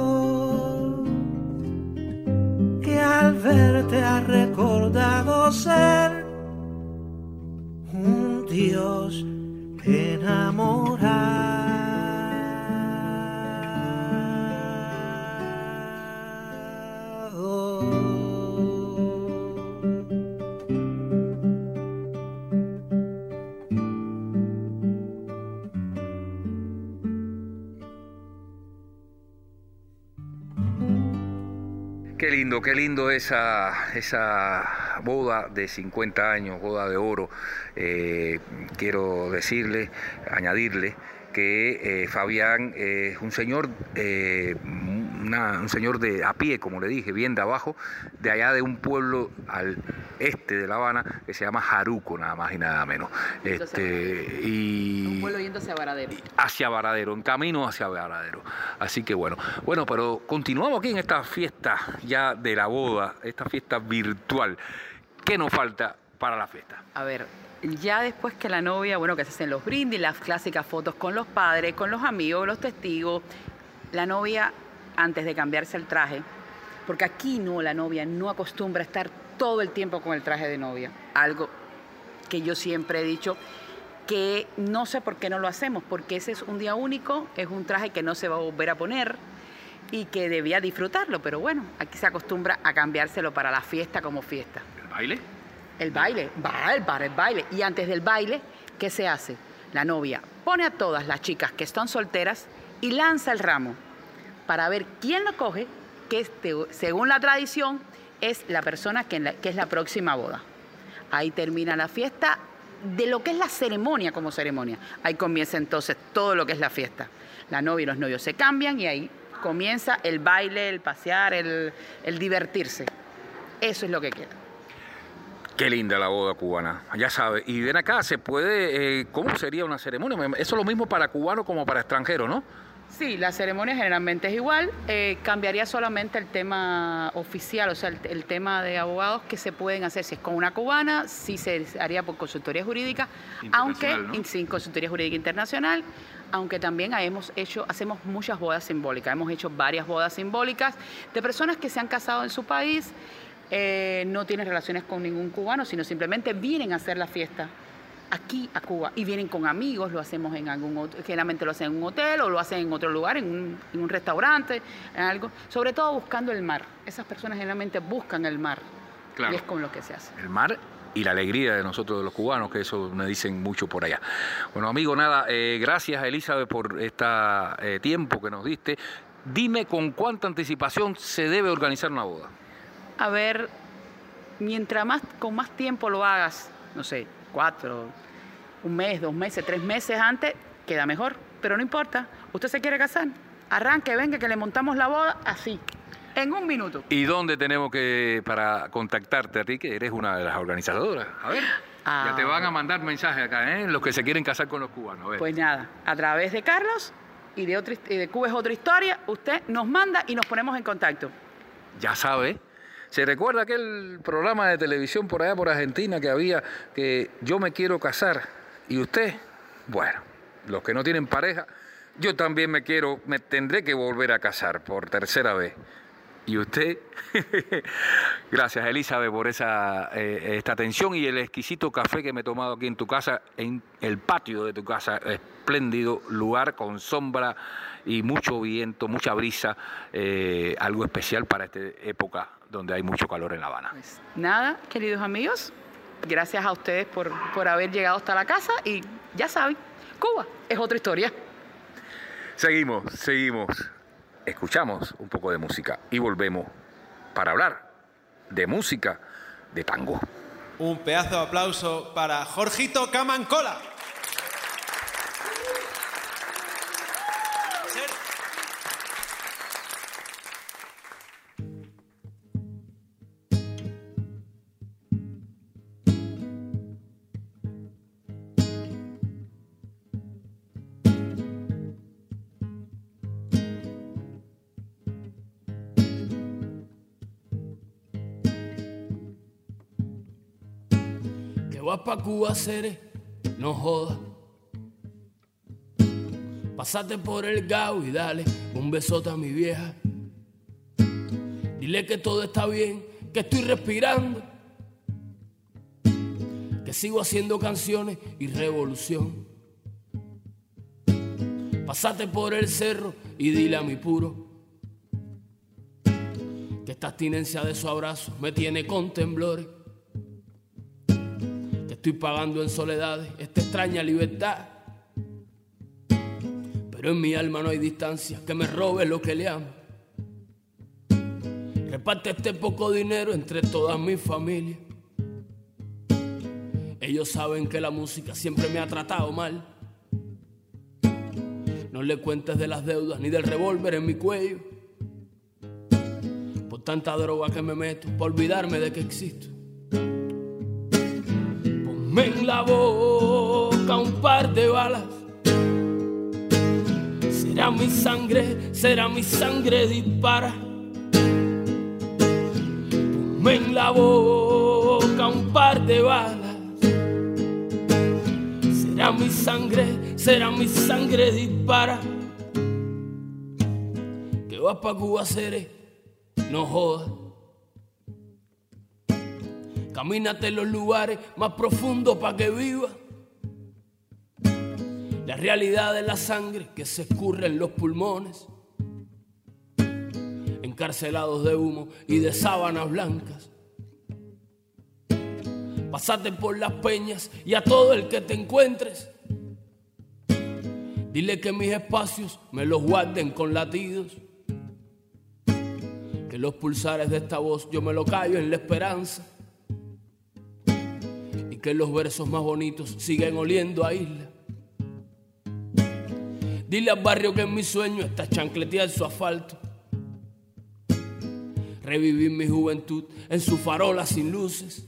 que al verte ha recordado ser Qué lindo, qué lindo esa, esa boda de 50 años, boda de oro. Eh, quiero decirle, añadirle que eh, Fabián es un señor, eh, una- un señor de a pie, como le dije, bien de abajo, de allá de un pueblo al este de La Habana que se llama Jaruco, nada más y nada menos. Este, y Un vuelo yendo hacia Varadero. hacia Varadero, en camino hacia Varadero. Así que bueno, bueno, pero continuamos aquí en esta fiesta ya de la boda, esta fiesta virtual. ¿Qué nos falta para la fiesta? A ver, ya después que la novia, bueno, que se hacen los brindis, las clásicas fotos con los padres, con los amigos, los testigos, la novia, antes de cambiarse el traje, porque aquí no, la novia no acostumbra a estar todo el tiempo con el traje de novia. Algo que yo siempre he dicho que no sé por qué no lo hacemos, porque ese es un día único, es un traje que no se va a volver a poner y que debía disfrutarlo, pero bueno, aquí se acostumbra a cambiárselo para la fiesta como fiesta. ¿El baile? El baile, va el para el baile. Y antes del baile, ¿qué se hace? La novia pone a todas las chicas que están solteras y lanza el ramo para ver quién lo coge, que según la tradición es la persona que, es la próxima boda. Ahí termina la fiesta de lo que es la ceremonia como ceremonia. Ahí comienza entonces todo lo que es la fiesta. La novia y los novios se cambian y ahí comienza el baile, el pasear, el divertirse. Eso es lo que queda. Qué linda la boda cubana, ya sabe. Y ven acá, se puede, eh, ¿cómo sería una ceremonia? Eso es lo mismo para cubano como para extranjero, ¿no? Sí, la ceremonia generalmente es igual. Eh, cambiaría solamente el tema oficial, o sea, el, el tema de abogados que se pueden hacer. Si es con una cubana, sí se haría por consultoría jurídica, aunque sin consultoría jurídica internacional, aunque también hemos hecho, hacemos muchas bodas simbólicas. Hemos hecho varias bodas simbólicas de personas que se han casado en su país, eh, no tienen relaciones con ningún cubano, sino simplemente vienen a hacer la fiesta aquí a Cuba y vienen con amigos, lo hacemos en algún hot- generalmente lo hacen en un hotel o lo hacen en otro lugar, en un, en un restaurante, en algo, sobre todo buscando el mar. Esas personas generalmente buscan el mar Claro. y es con lo que se hace. el mar y la alegría de nosotros, de los cubanos, que eso me dicen mucho por allá. Bueno, amigo, nada, eh, gracias Elizabeth por este tiempo que nos diste. Dime con cuánta anticipación se debe organizar una boda. A ver, mientras más con más tiempo lo hagas, no sé, cuatro, un mes, dos meses, tres meses antes, queda mejor. Pero no importa, usted se quiere casar, arranque, venga, que le montamos la boda así, en un minuto. ¿Y dónde tenemos que, para contactarte a ti, que eres una de las organizadoras? A ver, Ah. ya te van a mandar mensajes acá, ¿eh? Los que se quieren casar con los cubanos. A ver. Pues nada, a través de Carlos y de, otra, y de Cuba es otra historia, usted nos manda y nos ponemos en contacto. ya sabe. ¿Se recuerda aquel programa de televisión por allá por Argentina que había que yo me quiero casar y usted? Bueno, los que no tienen pareja, yo también me quiero, me tendré que volver a casar por tercera vez. ¿Y usted? Gracias, Elizabeth, por esa eh, esta atención y el exquisito café que me he tomado aquí en tu casa, en el patio de tu casa. Espléndido lugar con sombra y mucho viento, mucha brisa. eh, algo especial para esta época donde hay mucho calor en La Habana. Pues nada, queridos amigos, gracias a ustedes por, por haber llegado hasta la casa y ya saben, Cuba es otra historia. Seguimos, seguimos. Escuchamos un poco de música y volvemos para hablar de música de tango. Un pedazo de aplauso para Jorgito Camancola. Cuba, Cere, no jodas. Pásate por el gao y dale un besote a mi vieja. Dile que todo está bien, que estoy respirando. Que sigo haciendo canciones y revolución. Pásate por el cerro y dile a mi puro que esta abstinencia de su abrazo me tiene con temblores estoy pagando en soledades esta extraña libertad. Pero en mi alma no hay distancia que me robe lo que le amo. Reparte este poco dinero entre toda mi familia. Ellos saben que la música siempre me ha tratado mal. No le cuentes de las deudas ni del revólver en mi cuello. Por tanta droga que me meto, por olvidarme de que existo. Ponme en la boca un par de balas. Será mi sangre, será mi sangre dispara. Ponme en la boca un par de balas. Será mi sangre, será mi sangre dispara. Que vas pa' Cuba, seré, no jodas. Camínate los lugares más profundos para que viva. La realidad de la sangre que se escurre en los pulmones. Encarcelados de humo y de sábanas blancas. Pasate por las peñas y a todo el que te encuentres. Dile que mis espacios me los guarden con latidos. Que los pulsares de esta voz yo me lo callo en la esperanza. Que los versos más bonitos siguen oliendo a isla. Dile al barrio que en mi sueño está chancletear su asfalto. Revivir mi juventud en su farola sin luces.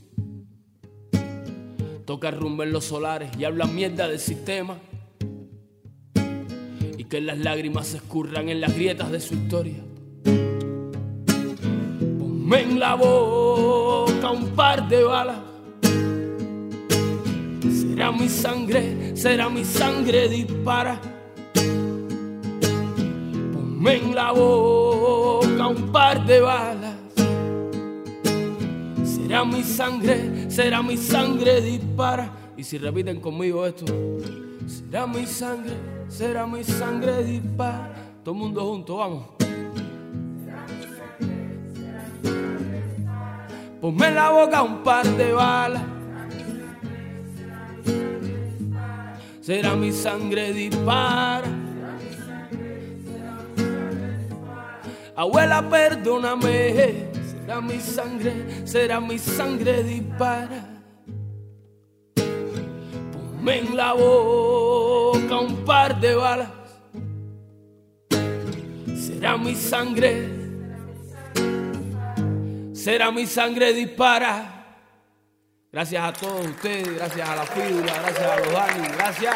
toca rumba en los solares y habla mierda del sistema. Y que las lágrimas se escurran en las grietas de su historia. Ponme en la boca un par de balas. Será mi sangre, será mi sangre dispara. Ponme en la boca un par de balas. Será mi sangre, será mi sangre dispara. Y si repiten conmigo esto, será mi sangre, será mi sangre dispara. Todo el mundo junto, vamos. Ponme en la boca un par de balas. Será mi sangre dispara. Abuela, perdóname. Será mi sangre, será mi sangre dispara. Ponme en la boca un par de balas. Será mi sangre, será mi sangre dispara. Gracias a todos ustedes, gracias a la fídula, gracias a los Dani, gracias.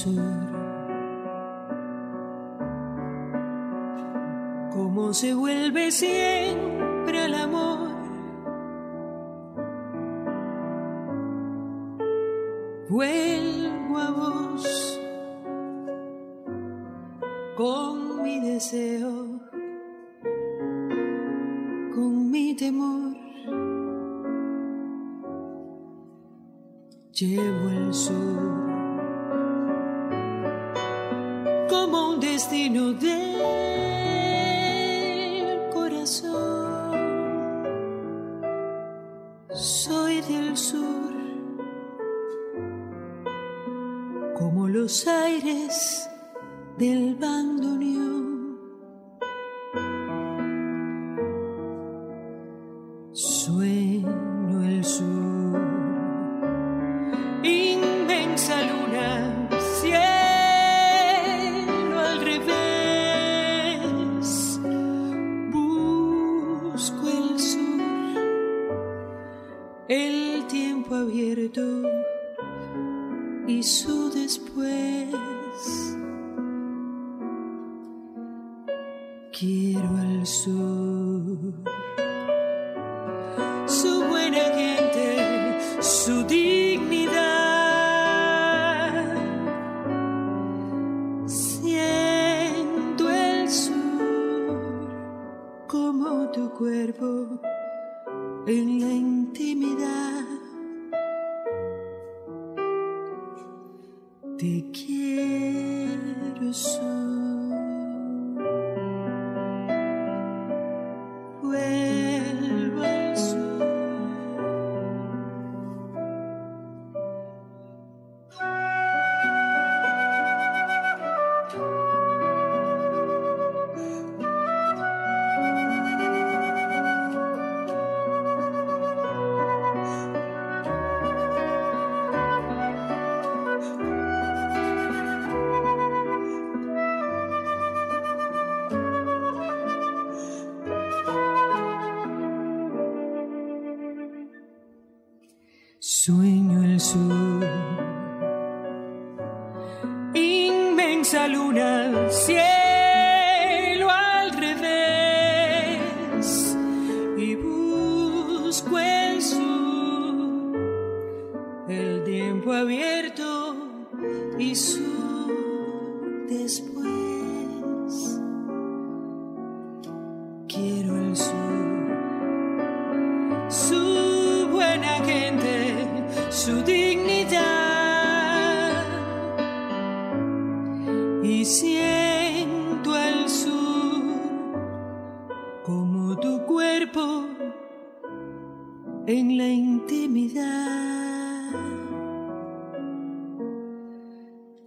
Sur. Como se vuelve siempre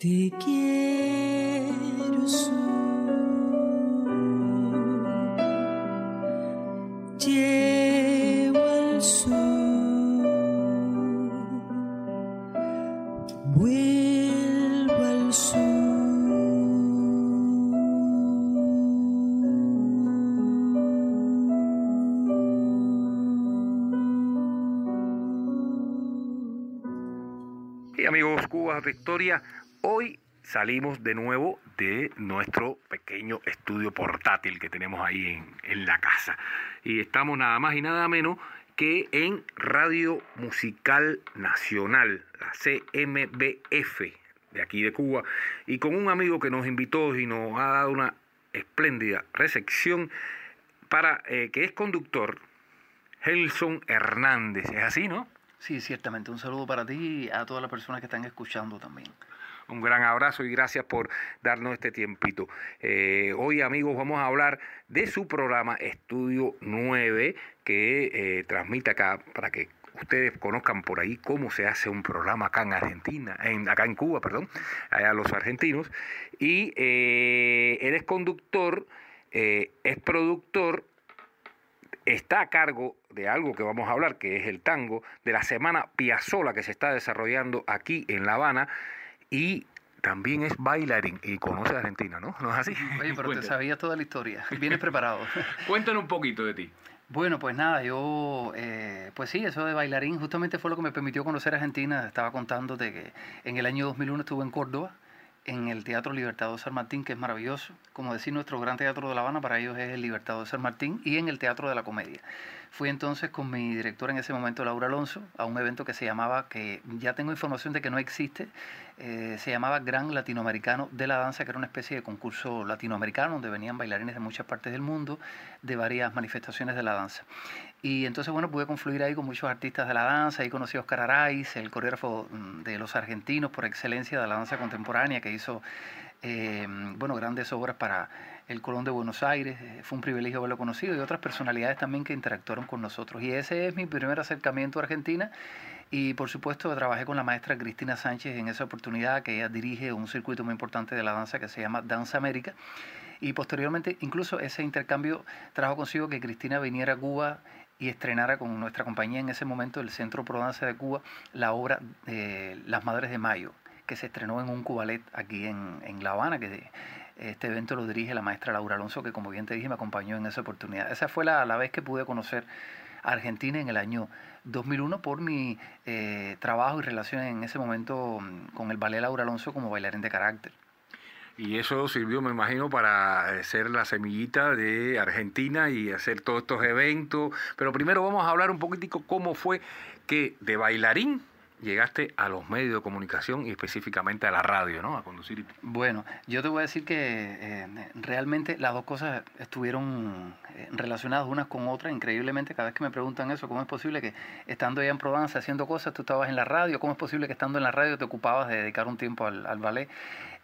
Te quiero sur. Llevo al sur. Vuelvo al Y amigos Cubas de Historia, hoy salimos de nuevo de nuestro pequeño estudio portátil que tenemos ahí en, en la casa. Y estamos nada más y nada menos que en Radio Musical Nacional, la CMBF de aquí de Cuba, y con un amigo que nos invitó y nos ha dado una espléndida recepción para eh, que es conductor, Gelson Hernández. ¿Es así, no? Sí, ciertamente. Un saludo para ti y a todas las personas que están escuchando también. Un gran abrazo y gracias por darnos este tiempito. Eh, hoy, amigos, vamos a hablar de su programa Estudio 9 que eh, transmite acá para que ustedes conozcan por ahí cómo se hace un programa acá en Argentina, en, acá en Cuba, perdón, allá los argentinos. Y eh, él es conductor, es productor, está a cargo de algo que vamos a hablar, que es el tango, de la semana Piazzola que se está desarrollando aquí en La Habana y también es bailarín y conoce a Argentina, ¿no? ¿No es así? Oye, pero te sabías toda la historia. Vienes preparado. Cuéntanos un poquito de ti. Bueno, pues nada, yo, eh, pues sí, eso de bailarín justamente fue lo que me permitió conocer Argentina. Estaba contándote que en el año 2001 estuve en Córdoba, en el Teatro Libertador San Martín, que es maravilloso. Como decir, nuestro gran teatro de La Habana para ellos es el Libertador San Martín y en el Teatro de la Comedia. Fui entonces con mi directora en ese momento, Laura Alonso, a un evento que se llamaba, que ya tengo información de que no existe, eh, se llamaba Gran Latinoamericano de la Danza, que era una especie de concurso latinoamericano donde venían bailarines de muchas partes del mundo, de varias manifestaciones de la danza. Y entonces, bueno, pude confluir ahí con muchos artistas de la danza, ahí conocí a Oscar Araiz, el coreógrafo mm, de los argentinos por excelencia de la danza contemporánea, que hizo, eh, bueno, grandes obras para el Colón de Buenos Aires, eh, fue un privilegio haberlo conocido, y otras personalidades también que interactuaron con nosotros. Y ese es mi primer acercamiento a Argentina, y por supuesto trabajé con la maestra Cristina Sánchez en esa oportunidad, que ella dirige un circuito muy importante de la danza que se llama Danza América. Y posteriormente, incluso ese intercambio trajo consigo que Cristina viniera a Cuba y estrenara con nuestra compañía en ese momento, el Centro Pro Danza de Cuba, la obra de Las Madres de Mayo, que se estrenó en un cubalet aquí en, en La Habana, que este evento lo dirige la maestra Laura Alonso, que como bien te dije me acompañó en esa oportunidad. Esa fue la, la vez que pude conocer a Argentina en el año 2001 por mi eh, trabajo y relación en ese momento mm, con el ballet Laura Alonso como bailarín de carácter. Y eso sirvió, me imagino, para eh, ser la semillita de Argentina y hacer todos estos eventos. Pero primero vamos a hablar un poquitico cómo fue que de bailarín llegaste a los medios de comunicación y específicamente a la radio, ¿no? A conducir. Bueno, yo te voy a decir que eh, realmente las dos cosas estuvieron eh, relacionadas unas con otras. Increíblemente, cada vez que me preguntan eso, ¿cómo es posible que estando allá en Provence haciendo cosas, tú estabas en la radio? ¿Cómo es posible que estando en la radio te ocupabas de dedicar un tiempo al, al ballet?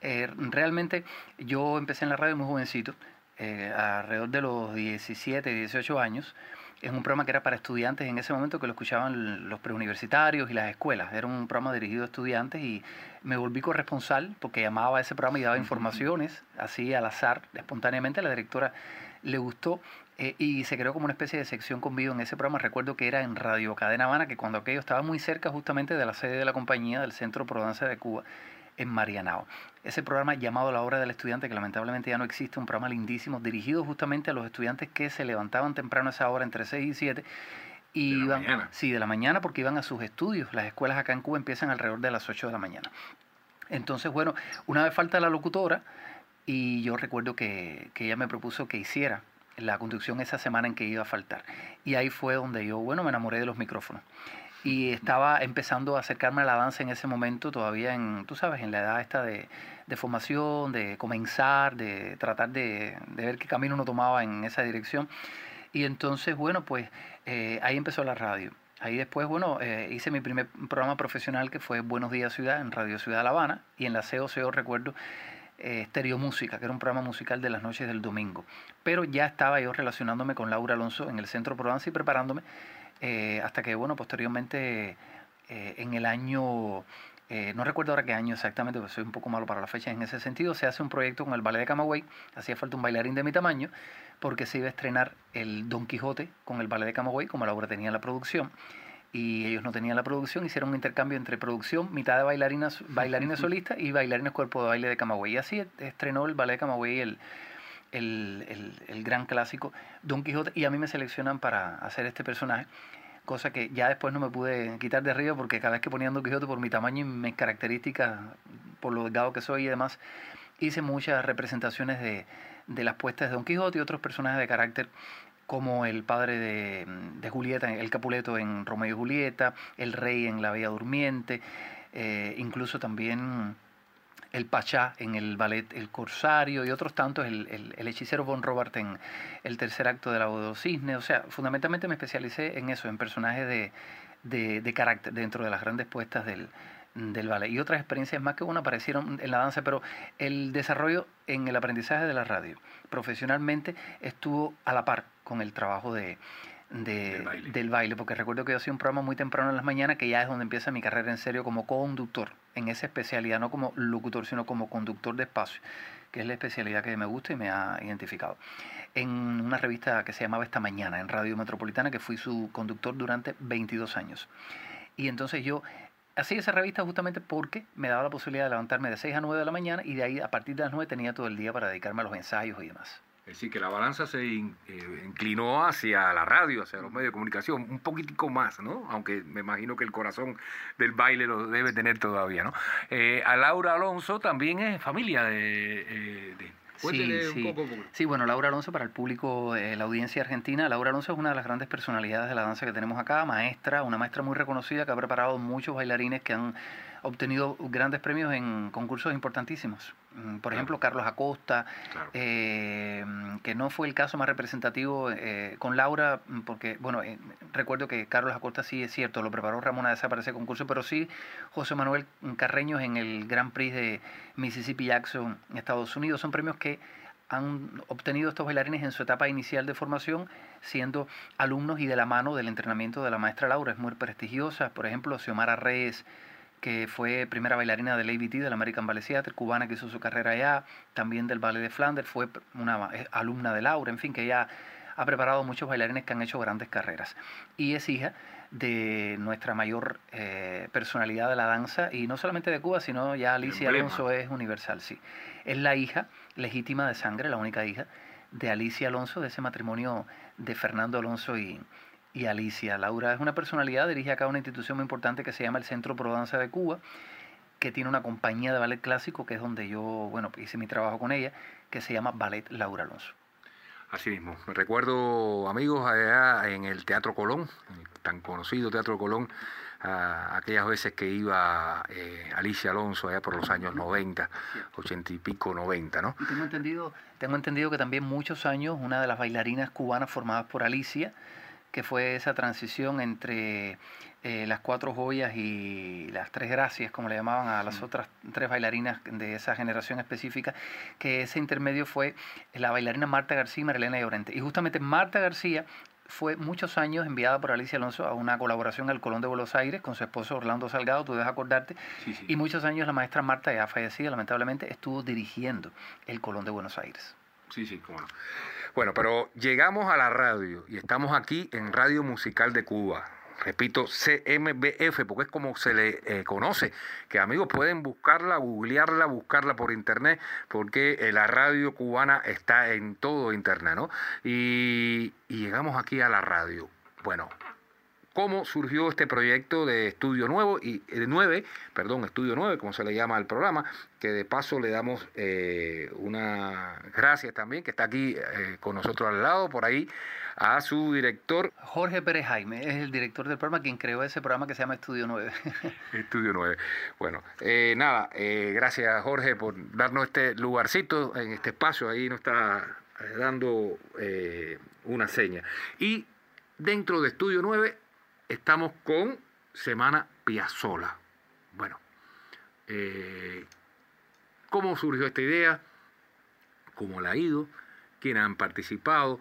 Eh, realmente yo empecé en la radio muy jovencito, eh, alrededor de los 17, 18 años en un programa que era para estudiantes en ese momento que lo escuchaban los preuniversitarios y las escuelas. Era un programa dirigido a estudiantes y me volví corresponsal porque llamaba a ese programa y daba informaciones así al azar, espontáneamente. A la directora le gustó eh, y se creó como una especie de sección conmigo en ese programa. Recuerdo que era en Radio Cadena Habana, que cuando aquello estaba muy cerca justamente de la sede de la compañía del Centro Pro Danza de Cuba en Marianao. Ese programa llamado La Hora del Estudiante, que lamentablemente ya no existe, un programa lindísimo, dirigido justamente a los estudiantes que se levantaban temprano a esa hora, entre 6 y 7, y De la iban, mañana. sí, de la mañana porque iban a sus estudios. Las escuelas acá en Cuba empiezan alrededor de las 8 de la mañana. Entonces, bueno, una vez falta la locutora, y yo recuerdo que, que ella me propuso que hiciera la conducción esa semana en que iba a faltar. Y ahí fue donde yo, bueno, me enamoré de los micrófonos. Y estaba empezando a acercarme a la danza en ese momento, todavía en, tú sabes, en la edad esta de, de formación, de comenzar, de tratar de, de ver qué camino uno tomaba en esa dirección. Y entonces, bueno, pues eh, ahí empezó la radio. Ahí después, bueno, eh, hice mi primer programa profesional que fue Buenos Días Ciudad en Radio Ciudad de La Habana y en la COCO recuerdo eh, Música, que era un programa musical de las noches del domingo. Pero ya estaba yo relacionándome con Laura Alonso en el Centro Provence y preparándome eh, hasta que, bueno, posteriormente eh, en el año, eh, no recuerdo ahora qué año exactamente, porque soy un poco malo para las fechas en ese sentido, se hace un proyecto con el Ballet de Camagüey, hacía falta un bailarín de mi tamaño, porque se iba a estrenar el Don Quijote con el Ballet de Camagüey, como la obra tenía la producción y ellos no tenían la producción, hicieron un intercambio entre producción, mitad de bailarinas, bailarines solistas y bailarines cuerpo de baile de Camagüey. Y así estrenó el ballet de Camagüey el, el, el, gran clásico Don Quijote y a mí me seleccionan para hacer este personaje, cosa que ya después no me pude quitar de arriba porque cada vez que ponían Don Quijote por mi tamaño y mis características, por lo delgado que soy y demás, hice muchas representaciones de, de las puestas de Don Quijote y otros personajes de carácter como el padre de, de, Julieta, el Capuleto en Romeo y Julieta, el rey en La Bella Durmiente, eh, incluso también el Pachá en el ballet El Corsario y otros tantos, el, el, el hechicero Von Robert en el tercer acto de la de Cisne. O sea, fundamentalmente me especialicé en eso, en personajes de, de, de carácter dentro de las grandes puestas del, del ballet. Y otras experiencias más que una aparecieron en la danza, pero el desarrollo en el aprendizaje de la radio profesionalmente estuvo a la par con el trabajo de, de, Del baile. del baile, porque recuerdo que yo hacía un programa muy temprano en las mañanas, que ya es donde empieza mi carrera en serio como conductor, en esa especialidad, no como locutor, sino como conductor de espacio, que es la especialidad que me gusta y me ha identificado. En una revista que se llamaba Esta Mañana, en Radio Metropolitana, que fui su conductor durante 22 años. Y entonces yo hacía esa revista justamente porque me daba la posibilidad de levantarme de 6 a 9 de la mañana y de ahí a partir de las 9 tenía todo el día para dedicarme a los ensayos y demás. Es decir, que la balanza se in- eh, inclinó hacia la radio, hacia los medios de comunicación, un poquitico más, ¿no? Aunque me imagino que el corazón del baile lo debe tener todavía, ¿no? Eh, a Laura Alonso también es familia de... eh, de- Cuéntele un poco. porque- Sí, bueno, Laura Alonso, para el público, eh, la audiencia argentina, Laura Alonso es una de las grandes personalidades de la danza que tenemos acá, maestra, una maestra muy reconocida que ha preparado muchos bailarines que han obtenido grandes premios en concursos importantísimos. Mm, Por Claro. ejemplo, Carlos Acosta, Claro. eh, que no fue el caso más representativo eh, con Laura, mm, porque, bueno, eh, recuerdo que Carlos Acosta sí es cierto, lo preparó Ramona Deza para ese concurso, pero sí José Manuel Carreños en el Grand Prix de Mississippi Jackson Estados Unidos. Son premios que han obtenido estos bailarines en su etapa inicial de formación, siendo alumnos y de la mano del entrenamiento de la maestra Laura. Es muy prestigiosa. Por ejemplo, Xiomara Reyes, que fue primera bailarina del ABT, del American Ballet Theatre, cubana que hizo su carrera allá, también del Ballet de Flanders, fue una eh, alumna de Laura, en fin, que ella ha preparado muchos bailarines que han hecho grandes carreras. Y es hija de nuestra mayor eh, personalidad de la danza, y no solamente de Cuba, sino ya Alicia. Alonso es universal, sí. Es la hija legítima de sangre, la única hija de Alicia Alonso, de ese matrimonio de Fernando Alonso y, y Alicia. Laura es una personalidad, dirige acá una institución muy importante que se llama el Centro Pro Danza de Cuba, que tiene una compañía de ballet clásico, que es donde yo, bueno, hice mi trabajo con ella, que se llama Ballet Laura Alonso. Así mismo. Me recuerdo amigos allá en el Teatro Colón, el tan conocido Teatro Colón, a aquellas veces que iba eh, Alicia Alonso allá por los años 90, 80 y pico, 90, ¿no? Y tengo entendido, tengo entendido que también muchos años una de las bailarinas cubanas formadas por Alicia, que fue esa transición entre eh, las cuatro joyas y las tres gracias, como le llamaban a las otras tres bailarinas de esa generación específica, que ese intermedio fue la bailarina Marta García y Marilena Llorente. Y justamente Marta García fue muchos años enviada por Alicia Alonso a una colaboración al Colón de Buenos Aires con su esposo Orlando Salgado, tú debes acordarte, Sí, sí. y muchos años la maestra Marta, ya fallecida lamentablemente, estuvo dirigiendo el Colón de Buenos Aires. Sí, sí, cómo no. Bueno, pero llegamos a la radio y estamos aquí en Radio Musical de Cuba. Repito, CMBF, porque es como se le eh, conoce, que amigos pueden buscarla, googlearla, buscarla por internet, porque eh, la radio cubana está en todo internet, ¿no? Y, y llegamos aquí a la radio. Bueno, cómo surgió este proyecto de Estudio Nuevo y de 9, perdón, Estudio 9, como se le llama al programa, que de paso le damos eh, una gracias también, que está aquí eh, con nosotros al lado, por ahí, a su director, Jorge Pérez Jaime es el director del programa, quien creó ese programa que se llama Estudio 9. Estudio 9. Bueno, eh, nada, eh, gracias Jorge por darnos este lugarcito en este espacio, ahí nos está eh, dando eh, una seña. Y dentro de Estudio 9 estamos con Semana Piazzola. Bueno, eh, ¿cómo surgió esta idea? ¿Cómo la ha ido? ¿Quiénes han participado?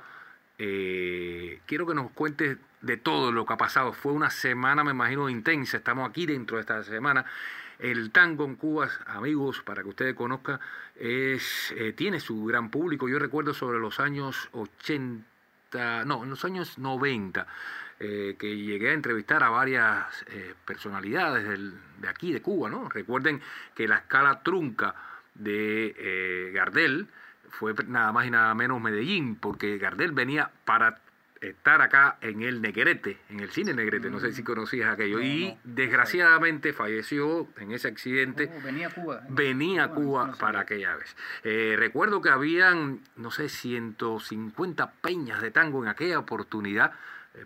eh, quiero que nos cuentes de todo lo que ha pasado. Fue una semana, me imagino, intensa. Estamos aquí dentro de esta semana. El tango en Cuba, amigos, para que ustedes conozcan, es, eh, tiene su gran público. Yo recuerdo sobre los años 80, no, en los años 90, eh, que llegué a entrevistar a varias eh, personalidades del- de aquí, de Cuba, ¿no? Recuerden que la escala trunca de eh, Gardel fue nada más y nada menos Medellín, porque Gardel venía para estar acá en el Negrete, en el cine Negrete, no sé si conocías aquello, Mm. No, y no. desgraciadamente falleció en ese accidente Oh, venía a Cuba. venía a Cuba para aquella vez. Eh, recuerdo que habían, no sé, 150 peñas de tango en aquella oportunidad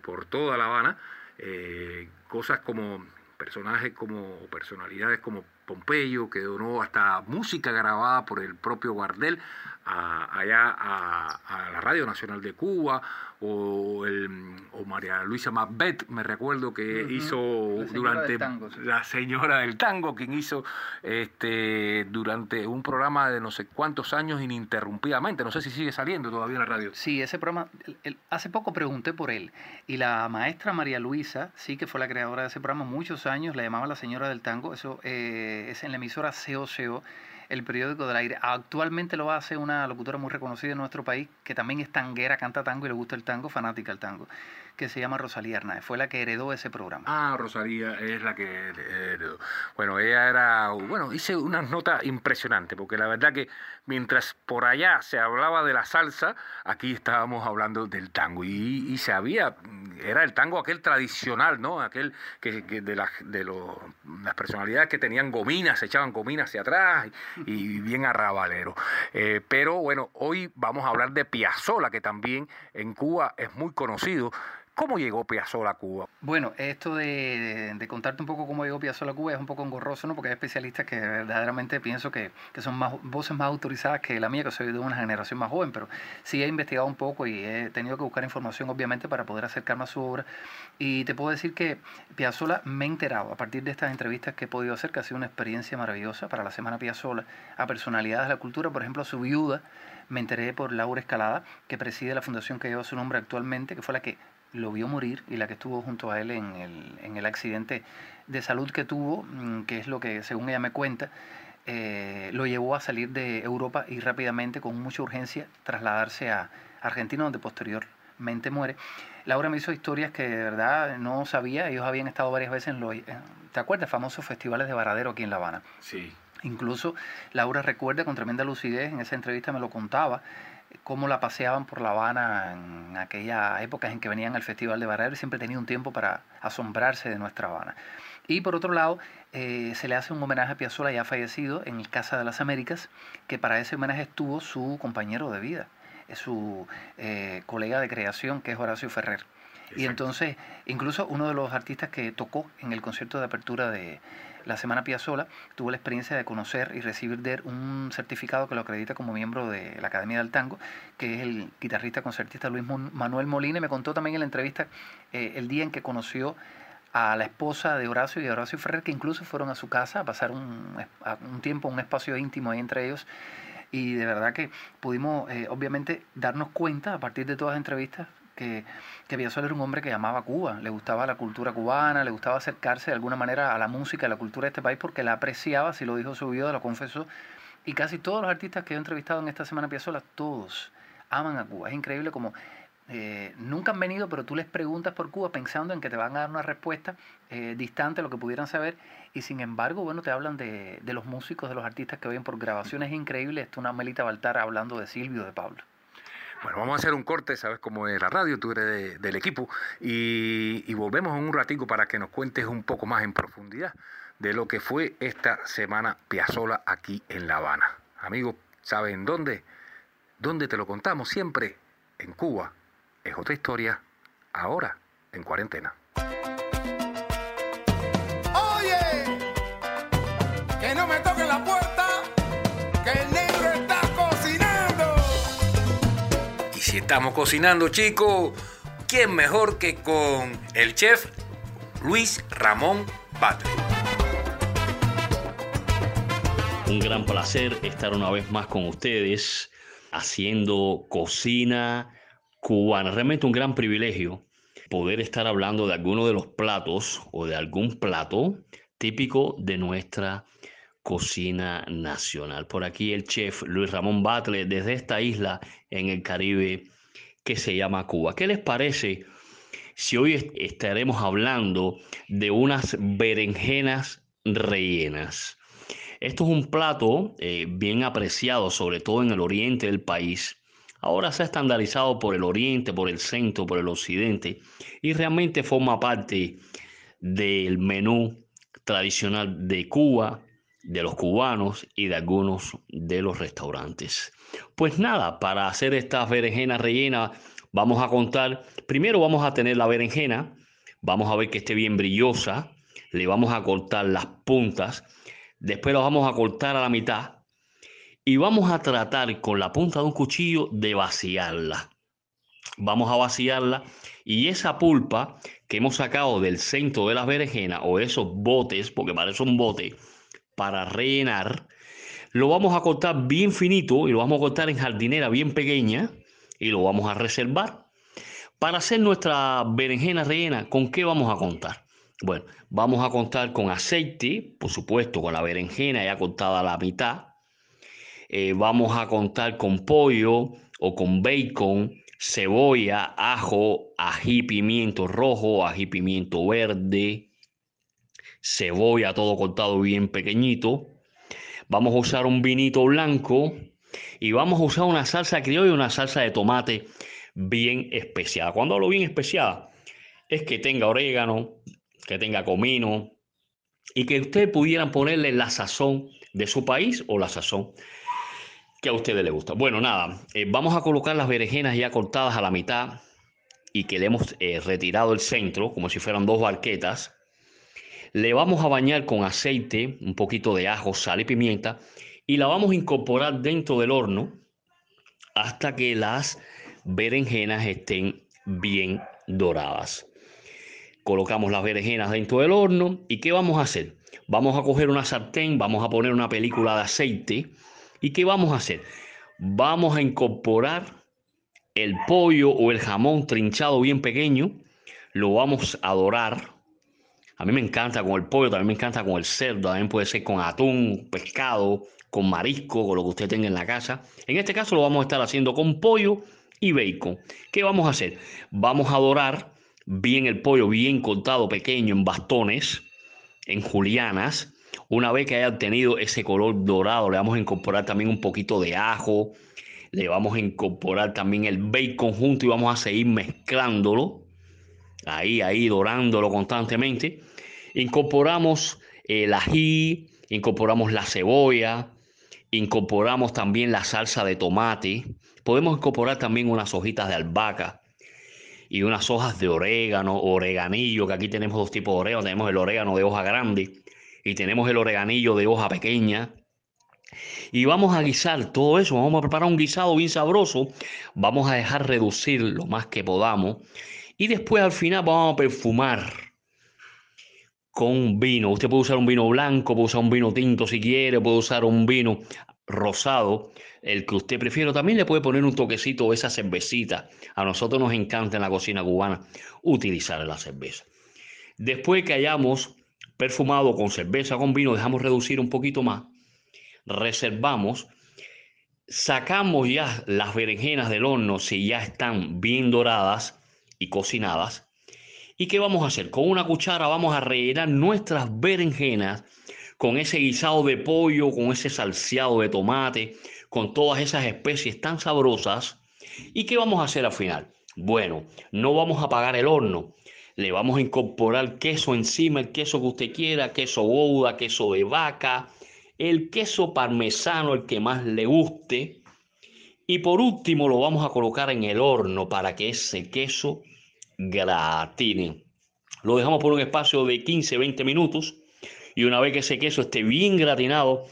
por toda La Habana. Eh, cosas como personajes como personalidades como Pompeyo, que donó hasta música grabada por el propio Guardel a- allá a, a la Radio Nacional de Cuba, o, el, o María Luisa Macbeth, me recuerdo que hizo La durante del tango, sí. la señora del tango, quien hizo este durante un programa de no sé cuántos años ininterrumpidamente. No sé si sigue saliendo todavía en la radio. Sí, ese programa, el- el- hace poco pregunté por él y la maestra María Luisa, sí que fue la creadora de ese programa, muchos años, la llamaban la señora del tango, eso eh, es en la emisora COCO, el periódico del aire. Actualmente lo hace una locutora muy reconocida en nuestro país, que también es tanguera, canta tango y le gusta el tango, fanática del tango, que se llama Rosalía Hernández, fue la que heredó ese programa. Ah, Rosalía es la que... eh, bueno, ella era... Bueno, hice unas notas impresionantes, porque la verdad que mientras por allá se hablaba de la salsa, aquí estábamos hablando del tango. Y, se había... Era el tango aquel tradicional, ¿no? Aquel que, que de, las de los, las personalidades que tenían gominas, se echaban gominas hacia atrás y, bien arrabalero. Eh, pero bueno, hoy vamos a hablar de Piazzolla, que también en Cuba es muy conocido. ¿Cómo llegó Piazzolla a Cuba? Bueno, esto de, de contarte un poco cómo llegó Piazzolla a Cuba es un poco engorroso, ¿no? Porque hay especialistas que verdaderamente pienso que, son voces más autorizadas que la mía, que soy de una generación más joven, pero sí he investigado un poco y he tenido que buscar información, obviamente, para poder acercarme a su obra. Y te puedo decir que Piazzolla me he enterado a partir de estas entrevistas que he podido hacer, que ha sido una experiencia maravillosa para la Semana Piazzolla, a personalidades de la cultura, por ejemplo, a su viuda, me enteré por Laura Escalada, que preside la fundación que lleva su nombre actualmente, que fue la que lo vio morir y la que estuvo junto a él en el, en el accidente de salud que tuvo, mm, que es lo que, según ella me cuenta, eh, lo llevó a salir de Europa y rápidamente, con mucha urgencia, trasladarse a Argentina, donde posteriormente muere. Laura me hizo historias que de verdad no sabía, ellos habían estado varias veces en los, eh, ¿te acuerdas? Famosos festivales de Varadero aquí en La Habana. Sí. Incluso Laura recuerda con tremenda lucidez, en esa entrevista me lo contaba, cómo la paseaban por La Habana en aquellas épocas en que venían al Festival de Barrera y siempre tenía un tiempo para asombrarse de nuestra Habana. Y por otro lado, eh, se le hace un homenaje a Piazzolla ya fallecido en el Casa de las Américas, que para ese homenaje estuvo su compañero de vida, su eh, colega de creación, que es Horacio Ferrer. Y entonces, incluso uno de los artistas que tocó en el concierto de apertura de la Semana Piazzolla tuvo la experiencia de conocer y recibir de él un certificado que lo acredita como miembro de la Academia del Tango, que es el guitarrista concertista Luis Manuel Molina. Y me contó también en la entrevista eh, el día en que conoció a la esposa de Horacio y a Horacio Ferrer, que incluso fueron a su casa a pasar un, a- un tiempo, un espacio íntimo ahí entre ellos. Y de verdad que pudimos, eh, obviamente, darnos cuenta a partir de todas las entrevistas que, que Piazzolla era un hombre que amaba Cuba, le gustaba la cultura cubana, le gustaba acercarse de alguna manera a la música, a la cultura de este país, porque la apreciaba, si lo dijo su vida, lo confesó. Y casi todos los artistas que he entrevistado en esta semana Piazzolla, todos aman a Cuba. Es increíble como eh, nunca han venido, pero tú les preguntas por Cuba pensando en que te van a dar una respuesta eh, distante a lo que pudieran saber. Y sin embargo, bueno, te hablan de, los músicos, de los artistas que oyen por grabaciones increíbles. Esto una Melita Baltar hablando de Silvio, de Pablo. Bueno, vamos a hacer un corte, sabes cómo es la radio, tú eres de- del equipo, y, y volvemos en un ratico para que nos cuentes un poco más en profundidad de lo que fue esta semana Piazzola aquí en La Habana. Amigos, ¿saben dónde? ¿Dónde te lo contamos? Siempre en Cuba. Es otra historia, ahora en cuarentena. Si estamos cocinando, chicos, ¿quién mejor que con el chef Luis Ramón Batle? Un gran placer estar una vez más con ustedes haciendo cocina cubana. Realmente un gran privilegio poder estar hablando de alguno de los platos o de algún plato típico de nuestra cocina nacional. Por aquí el chef Luis Ramón Batle desde esta isla en el Caribe que se llama Cuba. ¿Qué les parece si hoy estaremos hablando de unas berenjenas rellenas? Esto es un plato eh, bien apreciado, sobre todo en el oriente del país. Ahora se ha estandarizado por el oriente, por el centro, por el occidente y realmente forma parte del menú tradicional de Cuba, de los cubanos y de algunos de los restaurantes. Pues nada, para hacer estas berenjenas rellenas vamos a contar, primero vamos a tener la berenjena, vamos a ver que esté bien brillosa, le vamos a cortar las puntas, después la vamos a cortar a la mitad y vamos a tratar con la punta de un cuchillo de vaciarla. Vamos a vaciarla y esa pulpa que hemos sacado del centro de las berenjenas o esos botes, porque parece un bote, para rellenar, lo vamos a cortar bien finito y lo vamos a cortar en jardinera bien pequeña y lo vamos a reservar. Para hacer nuestra berenjena rellena, ¿con qué vamos a contar? Bueno, vamos a contar con aceite, por supuesto, con la berenjena ya cortada a la mitad. Eh, vamos a contar con pollo o con bacon, cebolla, ajo, ají, pimiento rojo, ají, pimiento verde, cebolla, todo cortado bien pequeñito. Vamos a usar un vinito blanco y vamos a usar una salsa criolla, una salsa de tomate bien especiada. Cuando hablo bien especiada, es que tenga orégano, que tenga comino y que ustedes pudieran ponerle la sazón de su país o la sazón que a ustedes les gusta. Bueno, nada, eh, vamos a colocar las berenjenas ya cortadas a la mitad y que le hemos eh, retirado el centro, como si fueran dos barquetas. Le vamos a bañar con aceite, un poquito de ajo, sal y pimienta y la vamos a incorporar dentro del horno hasta que las berenjenas estén bien doradas. Colocamos las berenjenas dentro del horno y ¿qué vamos a hacer? Vamos a coger una sartén, vamos a poner una película de aceite ¿Y qué vamos a hacer? Vamos a incorporar el pollo o el jamón trinchado bien pequeño, lo vamos a dorar. A mí me encanta con el pollo, también me encanta con el cerdo, también puede ser con atún, pescado, con marisco, con lo que usted tenga en la casa. En este caso lo vamos a estar haciendo con pollo y bacon. ¿Qué vamos a hacer? Vamos a dorar bien el pollo, bien cortado pequeño en bastones, en julianas. Una vez que haya obtenido ese color dorado, le vamos a incorporar también un poquito de ajo, le vamos a incorporar también el bacon junto y vamos a seguir mezclándolo, ahí, ahí, dorándolo constantemente. Incorporamos el ají, incorporamos la cebolla, incorporamos también la salsa de tomate, podemos incorporar también unas hojitas de albahaca y unas hojas de orégano, oreganillo, que aquí tenemos dos tipos de orégano, tenemos el orégano de hoja grande y tenemos el oreganillo de hoja pequeña. Y vamos a guisar todo eso, vamos a preparar un guisado bien sabroso, vamos a dejar reducir lo más que podamos. Y después al final vamos a perfumar con vino. Usted puede usar un vino blanco, puede usar un vino tinto si quiere, puede usar un vino rosado, el que usted prefiera. También le puede poner un toquecito de esa cervecita. A nosotros nos encanta en la cocina cubana utilizar la cerveza. Después que hayamos perfumado con cerveza, con vino, dejamos reducir un poquito más, reservamos, sacamos ya las berenjenas del horno si ya están bien doradas y cocinadas. ¿Y qué vamos a hacer? Con una cuchara vamos a rellenar nuestras berenjenas con ese guisado de pollo, con ese salseado de tomate, con todas esas especies tan sabrosas. ¿Y qué vamos a hacer al final? Bueno, no vamos a apagar el horno, le vamos a incorporar queso encima, el queso que usted quiera, queso gouda, queso de vaca, el queso parmesano, el que más le guste. Y por último lo vamos a colocar en el horno para que ese queso gratine. Lo dejamos por un espacio de 15-20 minutos y una vez que ese queso esté bien gratinado,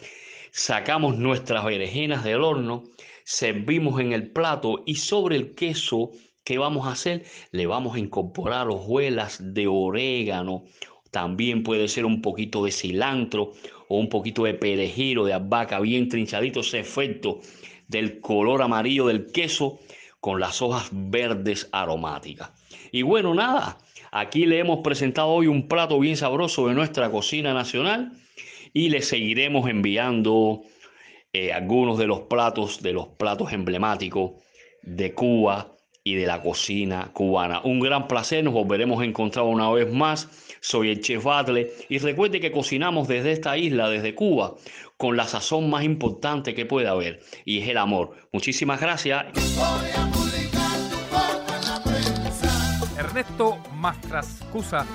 sacamos nuestras berenjenas del horno, servimos en el plato y sobre el queso ¿Qué vamos a hacer? Le vamos a incorporar hojuelas de orégano. También puede ser un poquito de cilantro o un poquito de perejil o de albahaca bien trinchadito. Ese efecto del color amarillo del queso con las hojas verdes aromáticas. Y bueno, nada, aquí le hemos presentado hoy un plato bien sabroso de nuestra cocina nacional y le seguiremos enviando eh, algunos de los platos, de los platos emblemáticos de Cuba y de la cocina cubana. Un gran placer, nos volveremos a encontrar una vez más. Soy el chef Batle y recuerde que cocinamos desde esta isla, desde Cuba, con la sazón más importante que puede haber y es el amor. Muchísimas gracias. Ernesto Mastrascusa.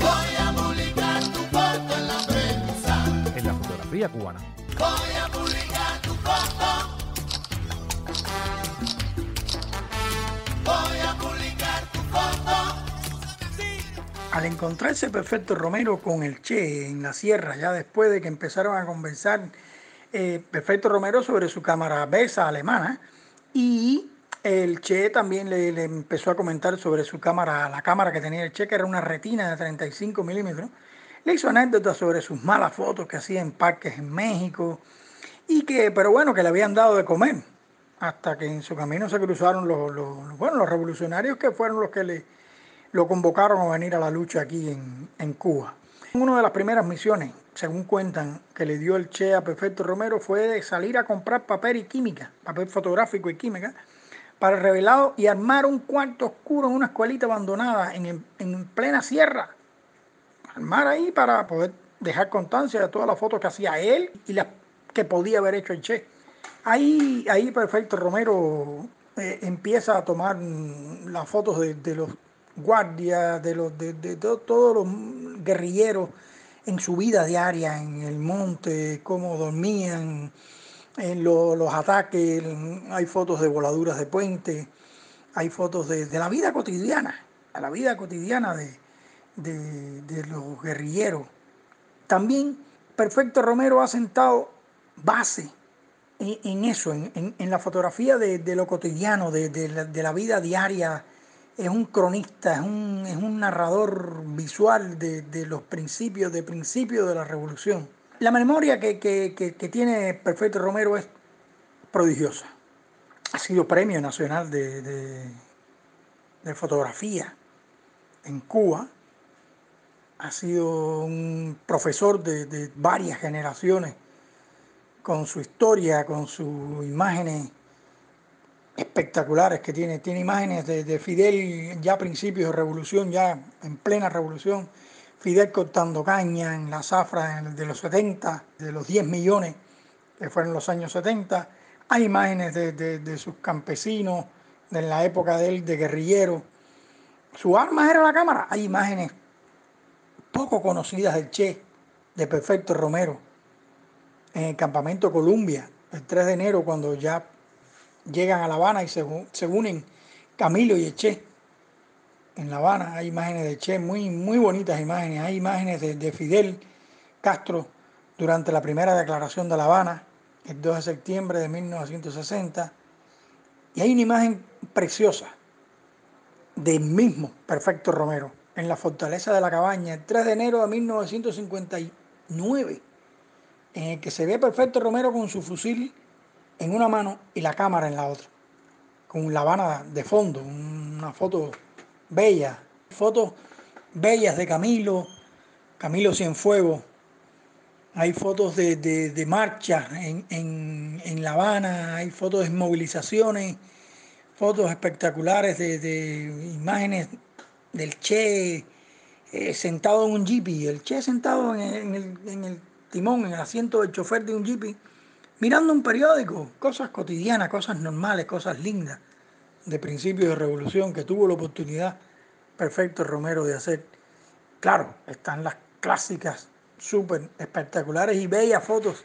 Voy a publicar tu foto en la prensa. En la fotografía cubana. Voy a publicar tu foto. Voy a publicar tu foto. Al encontrarse Perfecto Romero con el Che en la sierra, ya después de que empezaron a conversar eh, Perfecto Romero sobre su cámara Besa alemana, y el Che también le, empezó a comentar sobre su cámara, la cámara que tenía el Che, que era una retina de 35 milímetros. Le hizo anécdotas sobre sus malas fotos que hacía en parques en México, y que, pero bueno, que le habían dado de comer, hasta que en su camino se cruzaron los, bueno, los revolucionarios que fueron los que le, lo convocaron a venir a la lucha aquí en, en Cuba. Una de las primeras misiones, según cuentan, que le dio el Che a Perfecto Romero fue salir a comprar papel y química, papel fotográfico y química, para el revelado y armar un cuarto oscuro en una escuelita abandonada en, en plena sierra. Armar ahí para poder dejar constancia de todas las fotos que hacía él y las que podía haber hecho el Che. Ahí, ahí Perfecto Romero eh, empieza a tomar las fotos de, los guardias, de, los, de, de, todos los guerrilleros en su vida diaria, en el monte, cómo dormían, en lo, los ataques, hay fotos de voladuras de puente, hay fotos de, la vida cotidiana, a la vida cotidiana de, los guerrilleros. También Perfecto Romero ha sentado base en, eso, en, en, la fotografía de, lo cotidiano, de, la, de la vida diaria es un cronista, es un, es un narrador visual de, de, los principios, de principios de la revolución. La memoria que, que, que, tiene Perfecto Romero es prodigiosa. Ha sido premio nacional de, de fotografía en Cuba. Ha sido un profesor de, varias generaciones con su historia, con sus imágenes espectaculares que tiene. Tiene imágenes de, de, Fidel ya a principios de revolución, ya en plena revolución. Fidel cortando caña en la zafra de los 70, de los 10 millones que fueron los años 70. Hay imágenes de, de, sus campesinos, de la época de él, de guerrillero. Su arma era la cámara. Hay imágenes poco conocidas del Che, de Perfecto Romero, en el campamento Columbia, el 3 de enero, cuando ya llegan a La Habana y se, se unen Camilo y el Che. En La Habana hay imágenes de Che, muy, muy bonitas imágenes. Hay imágenes de, de Fidel Castro durante la primera declaración de La Habana, el 2 de septiembre de 1960. Y hay una imagen preciosa del mismo Perfecto Romero en la fortaleza de la cabaña, el 3 de enero de 1959, en el que se ve Perfecto Romero con su fusil en una mano y la cámara en la otra, con La Habana de fondo, una foto bella, fotos bellas de Camilo, Camilo Cienfuegos, hay fotos de, de, de marcha en, en, en, La Habana, hay fotos de movilizaciones, fotos espectaculares de, de imágenes del Che eh, sentado en un jeepy, el Che sentado en el, en, el, en el, timón, en el asiento del chofer de un jeepy, mirando un periódico, cosas cotidianas, cosas normales, cosas lindas de principios de revolución que tuvo la oportunidad Perfecto Romero de hacer. Claro, están las clásicas súper espectaculares y bellas fotos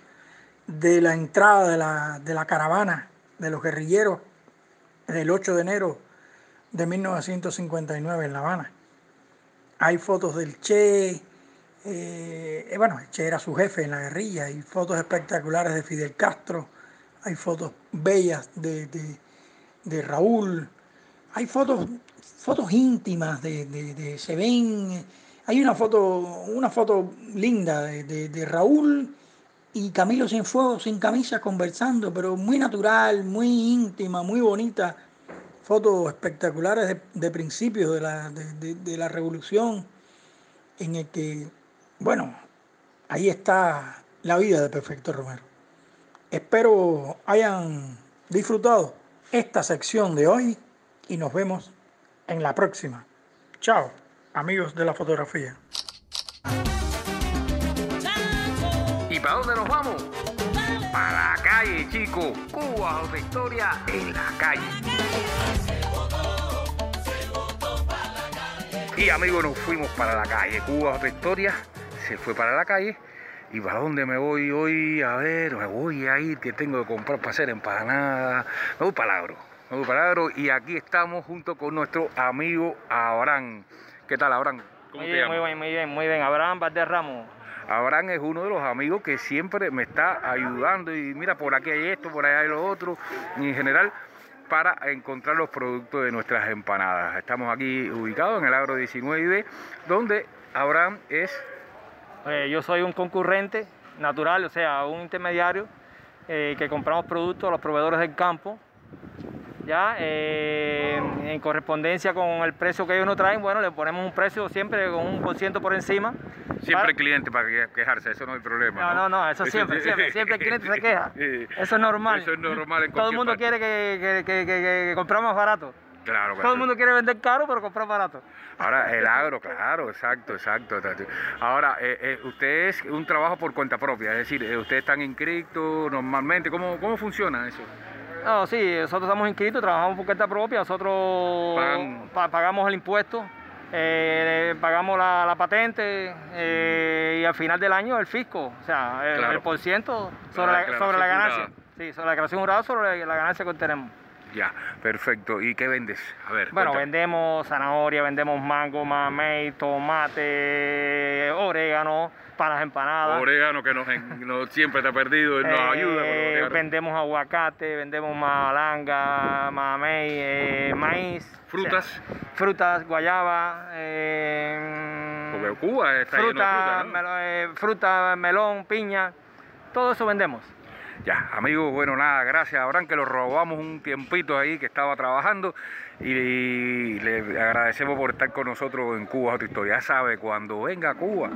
de la entrada de la, de la caravana de los guerrilleros el 8 de enero de 1959 en La Habana. Hay fotos del Che, eh, bueno, el Che era su jefe en la guerrilla, hay fotos espectaculares de Fidel Castro, hay fotos bellas de, de Raúl, hay fotos, fotos íntimas de, de, se ven, hay una foto, una foto linda de, de Raúl y Camilo Cienfuegos sin camisa conversando, pero muy natural, muy íntima, muy bonita, fotos espectaculares de, de principios de la, de- de la revolución, en el que, bueno, ahí está la vida de Perfecto Romero. Espero hayan disfrutado esta sección de hoy y nos vemos en la próxima. Chao, amigos de la fotografía. ¿Y para dónde nos vamos? Para la calle, chicos. Cuba, otra historia en la calle. Y amigos, nos fuimos para la calle. Cuba, otra historia, se fue para la calle. ¿Y para dónde me voy hoy? A ver, me voy a ir, que tengo que comprar para hacer empanadas. Me voy para el agro. Me voy para y aquí estamos junto con nuestro amigo Abraham. ¿Qué tal, Abraham? ¿Cómo Muy te bien, llamas? muy bien, muy bien, muy bien. Abraham Valderramo. Abraham es uno de los amigos que siempre me está ayudando y mira, por aquí hay esto, por allá hay lo otro, y en general para encontrar los productos de nuestras empanadas. Estamos aquí ubicados en el Agro 19 donde Abraham es... Eh, yo soy un concurrente natural, o sea, un intermediario eh, que compramos productos a los proveedores del campo. Ya, eh, en correspondencia con el precio que ellos nos traen, bueno, le ponemos un precio siempre con un por ciento por encima. Siempre el cliente para que- quejarse, eso no hay problema. No, no, no, eso siempre, siempre, siempre el cliente se queja. Eso es normal. Eso es normal en Todo el mundo parte. quiere que, que, que, que- que compramos barato. Claro, Todo el mundo quiere vender caro, pero comprar barato. Ahora, el agro, claro, exacto, exacto. exacto. Ahora, eh, eh, usted es un trabajo por cuenta propia, es decir, eh, ustedes están inscritos normalmente, ¿cómo, cómo funciona eso? No, sí, nosotros estamos inscritos, trabajamos por cuenta propia, nosotros Pagan- pa- pagamos el impuesto, eh, pagamos la, la patente y al final del año el fisco, o sea, el, Claro. el por ciento sobre La la, declaración sobre la ganancia. jurada. Sí, sobre la declaración jurada sobre la ganancia que obtenemos. Ya, perfecto. ¿Y qué vendes? A ver. Bueno, cuéntame. vendemos zanahoria, vendemos mango, mamey, tomate, orégano para las empanadas. Orégano que nos, siempre ha perdido, nos Eh, ayuda. vendemos aguacate, vendemos malanga, mamey, eh, maíz. Frutas. o sea, frutas, guayaba, eh, Porque Cuba está lleno de fruta, fruta, melón, piña, todo eso vendemos. Ya, amigos, bueno, nada, gracias a Abraham que lo robamos un tiempito ahí que estaba trabajando y le agradecemos por estar con nosotros en Cuba Otra Historia. Ya sabe, cuando venga a Cuba,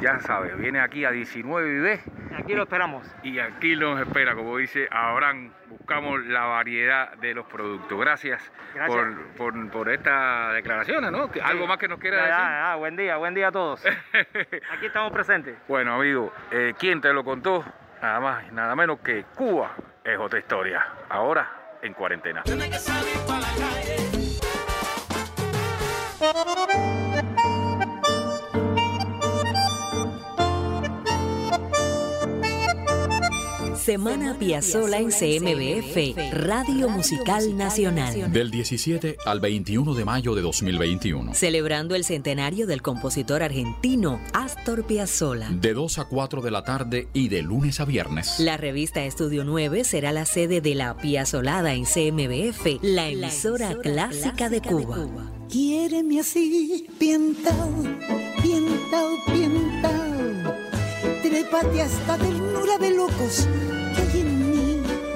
ya sabe, viene aquí a 19 y ve. Aquí lo esperamos. Y aquí nos espera, como dice Abraham, buscamos la variedad de los productos. Gracias, Gracias. Por, por, por estas declaraciones, ¿no? Que- ¿Algo más que nos quiera Ya, decir? ya, ya, buen día, buen día a todos. Aquí estamos presentes. Bueno, amigo, eh, ¿quién te lo contó? Nada más y nada menos que Cuba es otra historia. Ahora en cuarentena. Semana Piazzola en CMBF, Radio Musical Nacional. Del 17 al 21 de mayo de 2021. Celebrando el centenario del compositor argentino Astor Piazzolla. De 2 a 4 de la tarde y de lunes a viernes. La revista Estudio 9 será la sede de la Piazzolada en CMBF, la emisora clásica de Cuba. Quiéreme así. Trépate hasta ternura de locos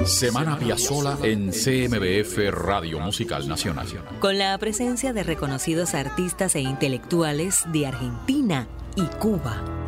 Semana Piazzola en CMBF Radio Musical Nacional. Con la presencia de reconocidos artistas e intelectuales de Argentina y Cuba.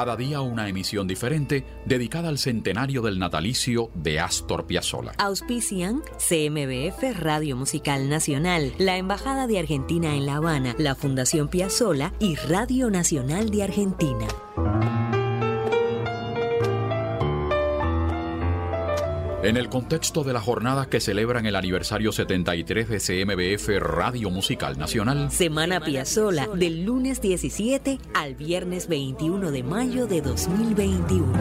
Cada día una emisión diferente dedicada al centenario del natalicio de Astor Piazzolla. Auspician CMBF Radio Musical Nacional, la Embajada de Argentina en La Habana, la Fundación Piazzola y Radio Nacional de Argentina. En el contexto de las jornadas que celebran el aniversario 73 de CMBF Radio Musical Nacional, Semana Piazzola, del lunes 17 al viernes 21 de mayo de 2021.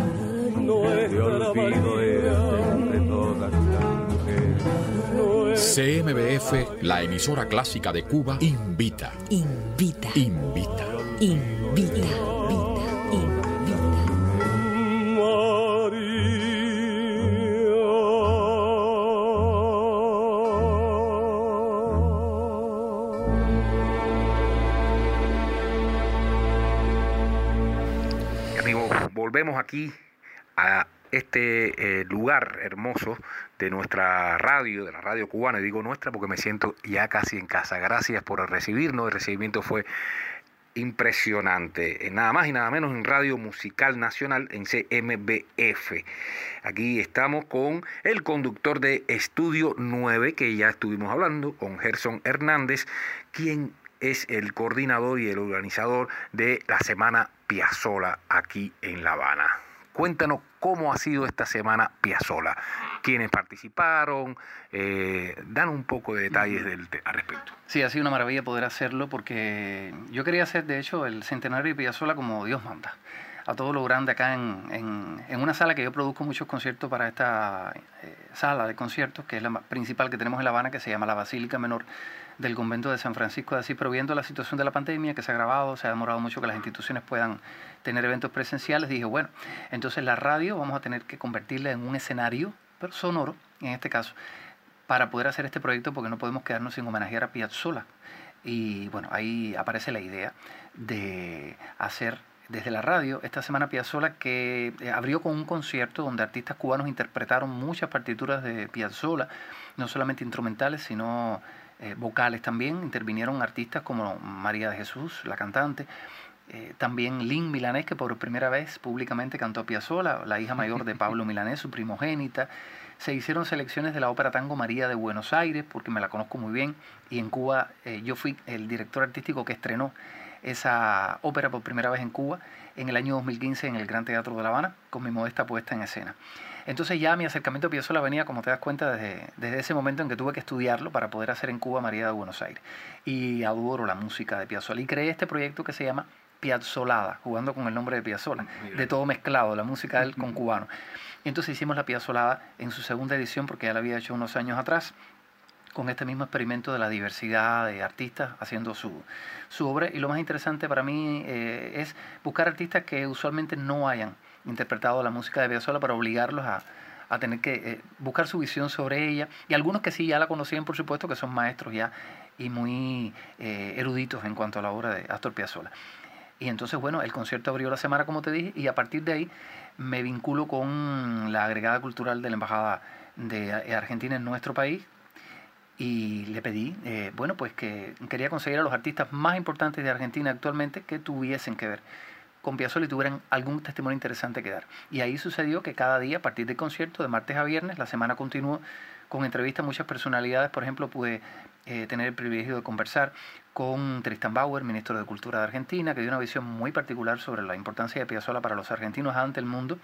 CMBF, la emisora clásica de Cuba, invita. Invita. Invita. Invita. Aquí a este eh, lugar hermoso de nuestra radio, de la radio cubana, y digo nuestra porque me siento ya casi en casa. Gracias por recibirnos, el recibimiento fue impresionante, nada más y nada menos en Radio Musical Nacional en CMBF. Aquí estamos con el conductor de Estudio 9, que ya estuvimos hablando, con Gerson Hernández, quien es el coordinador y el organizador de la Semana Piazzola aquí en La Habana. Cuéntanos cómo ha sido esta semana Piazzola, quiénes participaron, eh, dan un poco de detalles del, al respecto. Sí, ha sido una maravilla poder hacerlo porque yo quería hacer, de hecho, el centenario de Piazzola como Dios manda. A todo lo grande acá en, en, una sala que yo produzco muchos conciertos para esta eh, sala de conciertos, que es la principal que tenemos en La Habana, que se llama la Basílica Menor del convento de San Francisco de Asís, pero viendo la situación de la pandemia que se ha agravado, se ha demorado mucho que las instituciones puedan tener eventos presenciales, dije, bueno, entonces la radio vamos a tener que convertirla en un escenario, pero sonoro, en este caso, para poder hacer este proyecto porque no podemos quedarnos sin homenajear a Piazzolla. Y bueno, ahí aparece la idea de hacer desde la radio esta semana Piazzolla que eh, abrió con un concierto donde artistas cubanos interpretaron muchas partituras de Piazzolla, no solamente instrumentales, sino eh, vocales también. Intervinieron artistas como María de Jesús, la cantante. Eh, también Lynn Milanés, que por primera vez públicamente cantó Piazzolla, la hija mayor de Pablo Milanés, su primogénita. Se hicieron selecciones de la ópera tango María de Buenos Aires, porque me la conozco muy bien. Y en Cuba eh, yo fui el director artístico que estrenó esa ópera por primera vez en Cuba en el año 2015 en el Gran Teatro de La Habana, con mi modesta puesta en escena. Entonces ya mi acercamiento a Piazzolla venía, como te das cuenta, desde, desde ese momento en que tuve que estudiarlo para poder hacer en Cuba María de Buenos Aires. Y adoro la música de Piazzolla. Y creé este proyecto que se llama Piazzolada, jugando con el nombre de Piazzolla, de todo mezclado, la música del con cubano. Entonces hicimos la Piazzolada en su segunda edición, porque ya la había hecho unos años atrás, con este mismo experimento de la diversidad de artistas haciendo su, su obra. Y lo más interesante para mí eh, es buscar artistas que usualmente no hayan interpretado la música de Piazzolla para obligarlos a, a tener que eh, buscar su visión sobre ella. Y algunos que sí ya la conocían, por supuesto, que son maestros ya y muy eh, eruditos en cuanto a la obra de Astor Piazzolla. Y entonces, bueno, el concierto abrió la semana, como te dije, y a partir de ahí me vinculo con la agregada cultural de la Embajada de Argentina en nuestro país, y le pedí, eh, bueno, pues que quería conseguir a los artistas más importantes de Argentina actualmente que tuviesen que ver con Piazzolla y tuvieran algún testimonio interesante que dar. Y ahí sucedió que cada día, a partir del concierto, de martes a viernes, la semana continuó con entrevistas a muchas personalidades. Por ejemplo, pude eh, tener el privilegio de conversar con Tristan Bauer, ministro de Cultura de Argentina, que dio una visión muy particular sobre la importancia de Piazzolla para los argentinos ante el mundo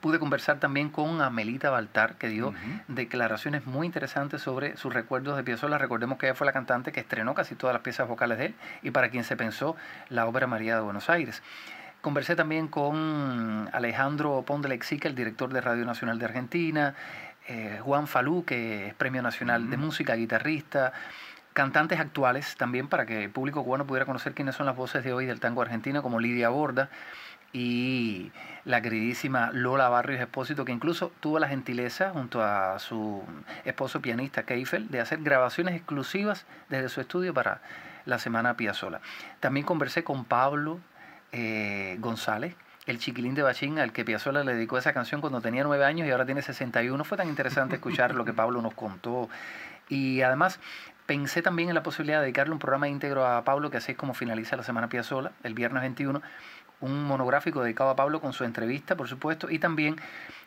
Pude conversar también con Amelita Baltar, que dio declaraciones muy interesantes sobre sus recuerdos de Piazzolla. Recordemos que ella fue la cantante que estrenó casi todas las piezas vocales de él y para quien se pensó la ópera María de Buenos Aires. Conversé también con Alejandro Pondelexica, el director de Radio Nacional de Argentina, eh, Juan Falú, que es Premio Nacional de Música, guitarrista, cantantes actuales también para que el público cubano pudiera conocer quiénes son las voces de hoy del tango argentino, como Lidia Borda y la queridísima Lola Barrios Espósito, que incluso tuvo la gentileza, junto a su esposo pianista Keifel, de hacer grabaciones exclusivas desde su estudio para la Semana Piazzola. También conversé con Pablo eh, González, el chiquilín de Bachín, al que Piazzola le dedicó esa canción cuando tenía nueve años y ahora tiene 61. Fue tan interesante escuchar lo que Pablo nos contó. Y además pensé también en la posibilidad de dedicarle un programa íntegro a Pablo, que así es como finaliza la Semana Piazzola, el viernes 21 un monográfico dedicado a Pablo con su entrevista, por supuesto, y también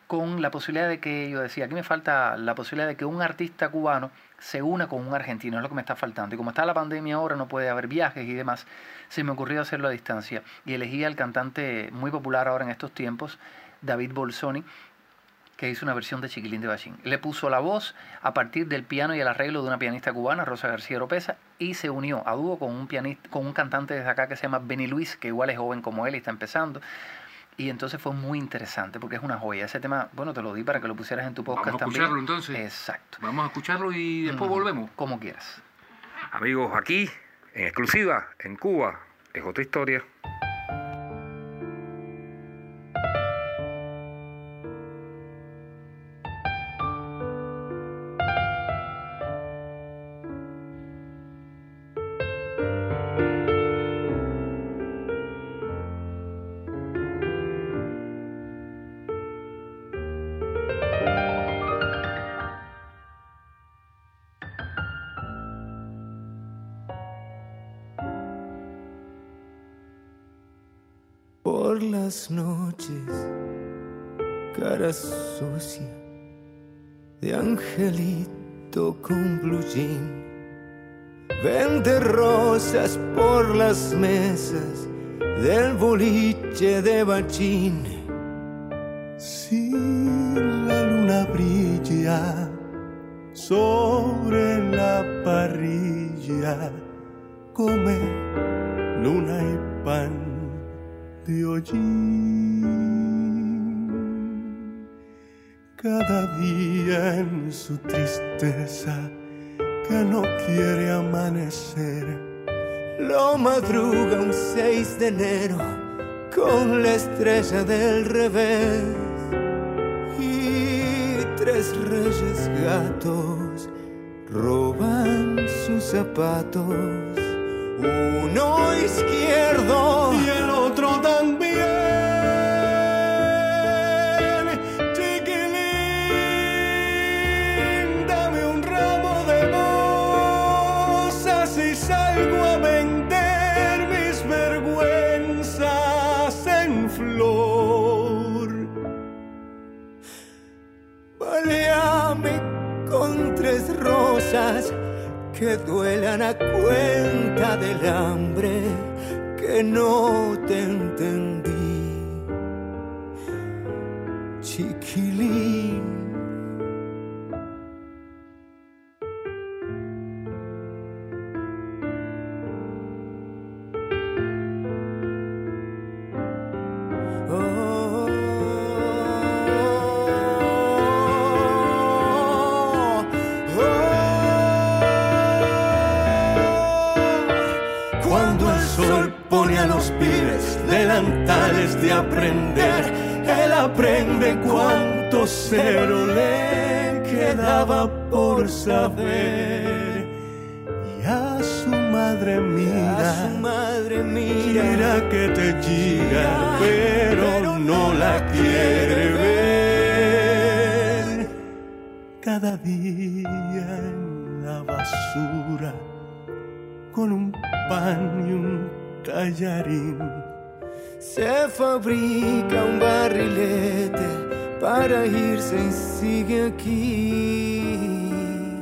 con la posibilidad de que, yo decía, aquí me falta la posibilidad de que un artista cubano se una con un argentino, es lo que me está faltando. Y como está la pandemia ahora, no puede haber viajes y demás, se me ocurrió hacerlo a distancia. Y elegí al cantante muy popular ahora en estos tiempos, David Bolsoni, que hizo una versión de Chiquilín de Bachín. Le puso la voz a partir del piano y el arreglo de una pianista cubana, Rosa García Oropesa, y se unió a dúo con un, pianista, con un cantante desde acá que se llama Benny Luis, que igual es joven como él y está empezando. Y entonces fue muy interesante porque es una joya. Ese tema, bueno, te lo di para que lo pusieras en tu podcast Vamos a también. escucharlo entonces. Exacto. Vamos a escucharlo y después Mm, volvemos. Como quieras. Amigos, aquí, en exclusiva, en Cuba, es otra historia. Las mesas del boliche de bachín. Si la luna brilla sobre la parrilla, come luna y pan de hollín. Cada día en su tristeza que no quiere amanecer. Lo madruga un 6 de enero con la estrella del revés y tres reyes gatos roban sus zapatos. Uno izquierdo que duelan a cuenta del hambre que no te saber. Y a su madre mira, A su madre mira, mira que te gira, pero no la quiere ver. Cada día en la basura con un pan y un tallarín. Se fabrica un barrilete para irse y sigue aquí.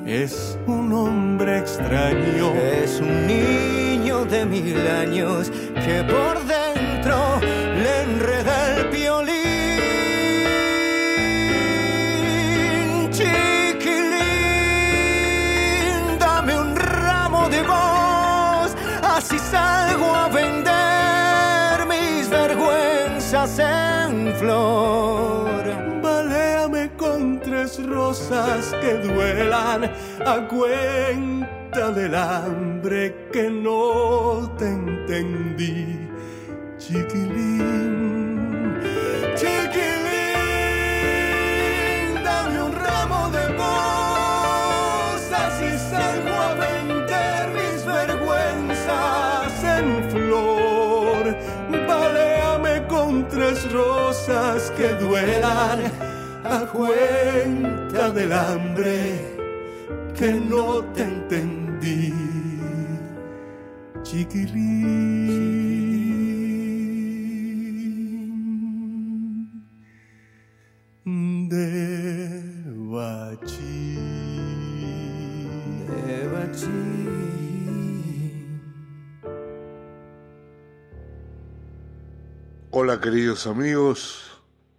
Es un hombre extraño. Es un niño de mil años que por que duelan a cuenta del hambre que no te entendí. Chiquilín, chiquilín, dame un ramo de rosas y salgo a vender mis vergüenzas en flor. Baléame con tres rosas que duelan a cuenta del hambre que no te entendí. Chiquilín de. Hola queridos amigos,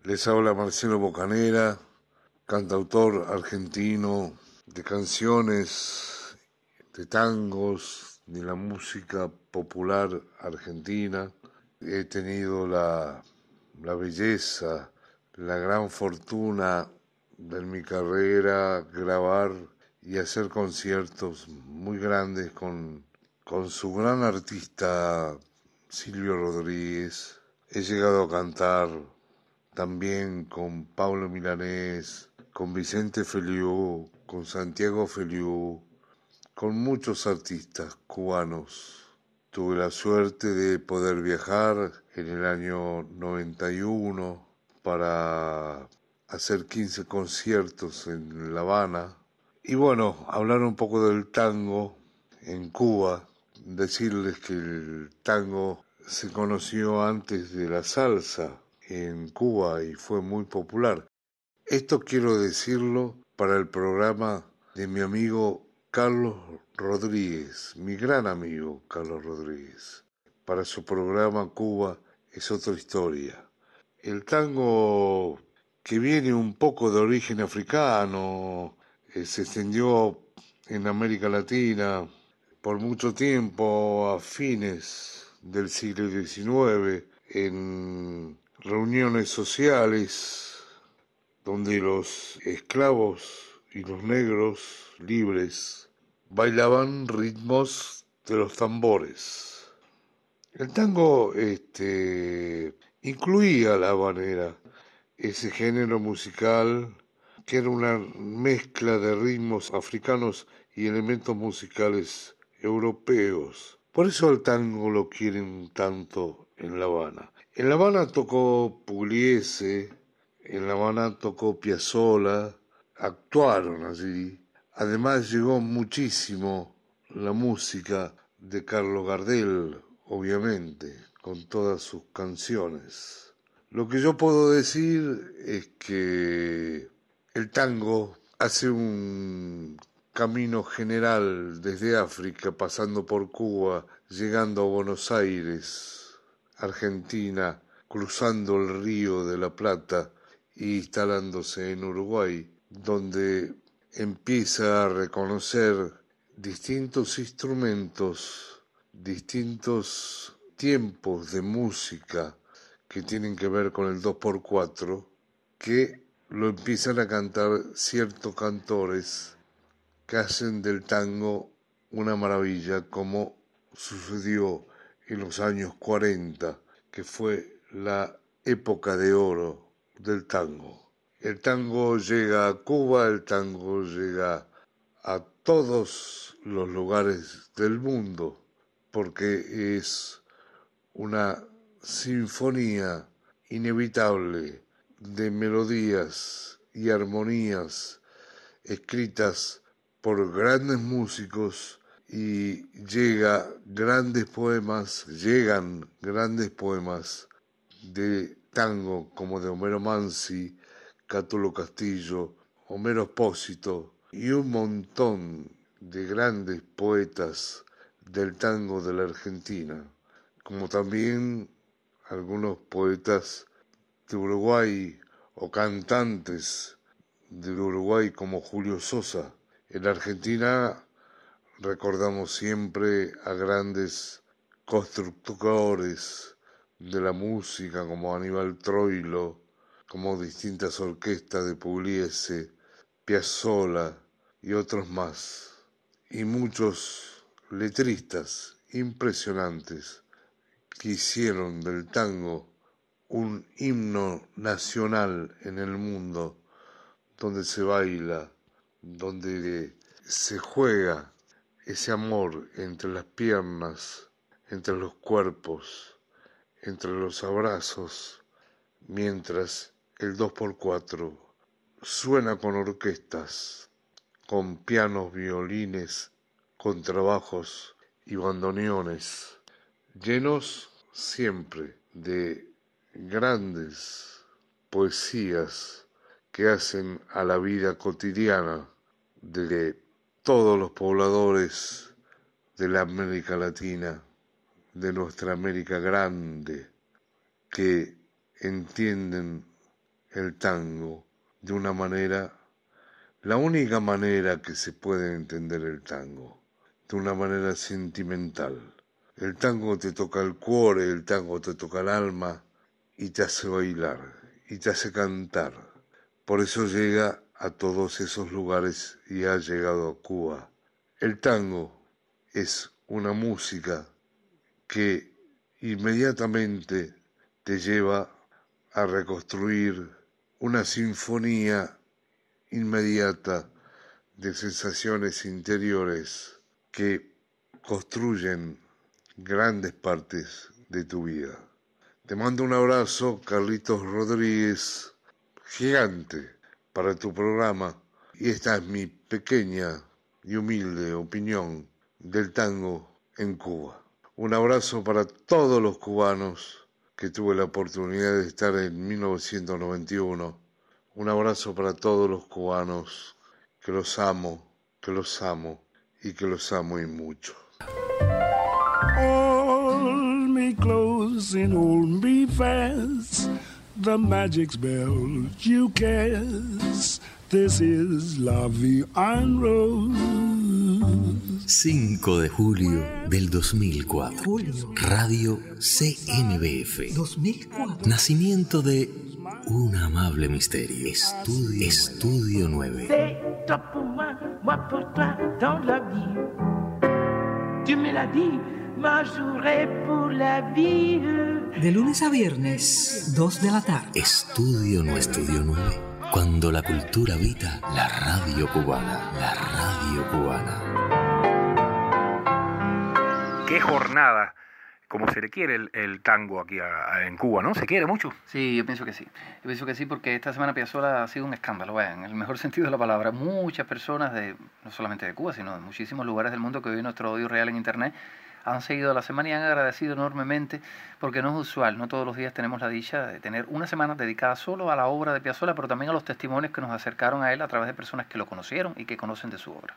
les habla Marcelo Bocanera, cantautor argentino de canciones, de tangos, de la música popular argentina. He tenido la, la belleza, la gran fortuna de mi carrera grabar y hacer conciertos muy grandes con, con su gran artista Silvio Rodríguez. He llegado a cantar también con Pablo Milanés, con Vicente Feliu, con Santiago Feliu, con muchos artistas cubanos. Tuve la suerte de poder viajar en el año 91 para hacer 15 conciertos en La Habana. Y bueno, hablar un poco del tango en Cuba, decirles que el tango se conoció antes de la salsa en Cuba y fue muy popular. Esto quiero decirlo para el programa de mi amigo Carlos Rodríguez, mi gran amigo Carlos Rodríguez. Para su programa Cuba es otra historia. El tango que viene un poco de origen africano, eh, se extendió en América Latina por mucho tiempo a fines del siglo XIX en reuniones sociales donde los esclavos y los negros libres bailaban ritmos de los tambores. El tango este, incluía la habanera, ese género musical que era una mezcla de ritmos africanos y elementos musicales europeos. Por eso el tango lo quieren tanto en La Habana. En La Habana tocó Pugliese, en La Habana tocó Piazzolla, actuaron allí. Además llegó muchísimo la música de Carlos Gardel, obviamente, con todas sus canciones. Lo que yo puedo decir es que el tango hace un camino general desde África, pasando por Cuba, llegando a Buenos Aires, Argentina, cruzando el río de la Plata e instalándose en Uruguay, donde empieza a reconocer distintos instrumentos, distintos tiempos de música, que tienen que ver con el 2x4, que lo empiezan a cantar ciertos cantores que hacen del tango una maravilla, como sucedió en los años 40, que fue la época de oro del tango. El tango llega a Cuba, el tango llega a todos los lugares del mundo, porque es una sinfonía inevitable de melodías y armonías escritas por grandes músicos y llega grandes poemas, llegan grandes poemas de tango como de Homero Mansi, Cátulo Castillo, Homero Espósito y un montón de grandes poetas del tango de la Argentina, como también algunos poetas de Uruguay o cantantes del Uruguay como Julio Sosa. En Argentina recordamos siempre a grandes constructores de la música como Aníbal Troilo, como distintas orquestas de Pugliese, Piazzolla y otros más, y muchos letristas impresionantes que hicieron del tango un himno nacional en el mundo, donde se baila, donde se juega ese amor entre las piernas, entre los cuerpos, entre los abrazos, mientras el 2x4 suena con orquestas, con pianos, violines, con trabajos y bandoneones llenos siempre de grandes poesías que hacen a la vida cotidiana de todos los pobladores de la América Latina, de nuestra América grande, que entienden el tango de una manera, la única manera que se puede entender el tango, de una manera sentimental. El tango te toca el cuore, el tango te toca el alma y te hace bailar y te hace cantar. Por eso llega a todos esos lugares y ha llegado a Cuba. El tango es una música que inmediatamente te lleva a reconstruir una sinfonía inmediata de sensaciones interiores que construyen grandes partes de tu vida. Te mando un abrazo, Carlitos Rodríguez, gigante para tu programa y esta es mi pequeña y humilde opinión del tango en Cuba. Un abrazo para todos los cubanos que tuve la oportunidad de estar en 1991. Un abrazo para todos los cubanos que los amo, que los amo y que los amo y mucho. The magic spell you cast. This is La Vie en Rose. 5 de julio del 2004. Radio CMBF. 2004. Nacimiento de un amable misterio. Estudio, Estudio 9. C'est toi pour moi, moi pour toi dans la vie. Tu me l'as dit, moi j'aurai pour la vie. De lunes a viernes, 2 de la tarde. Estudio 9. Estudio 9. Cuando la cultura habita, la radio cubana. La radio cubana. Qué jornada, como se le quiere el, el tango aquí a- a- en Cuba, ¿no? ¿Se quiere mucho? Sí, yo pienso que sí. Yo pienso que sí porque esta semana Piazzolla ha sido un escándalo, vaya, en el mejor sentido de la palabra. Muchas personas, de no solamente de Cuba, sino de muchísimos lugares del mundo que viven nuestro audio real en Internet, han seguido la semana y han agradecido enormemente porque no es usual, no todos los días tenemos la dicha de tener una semana dedicada solo a la obra de Piazzolla, pero también a los testimonios que nos acercaron a él a través de personas que lo conocieron y que conocen de su obra.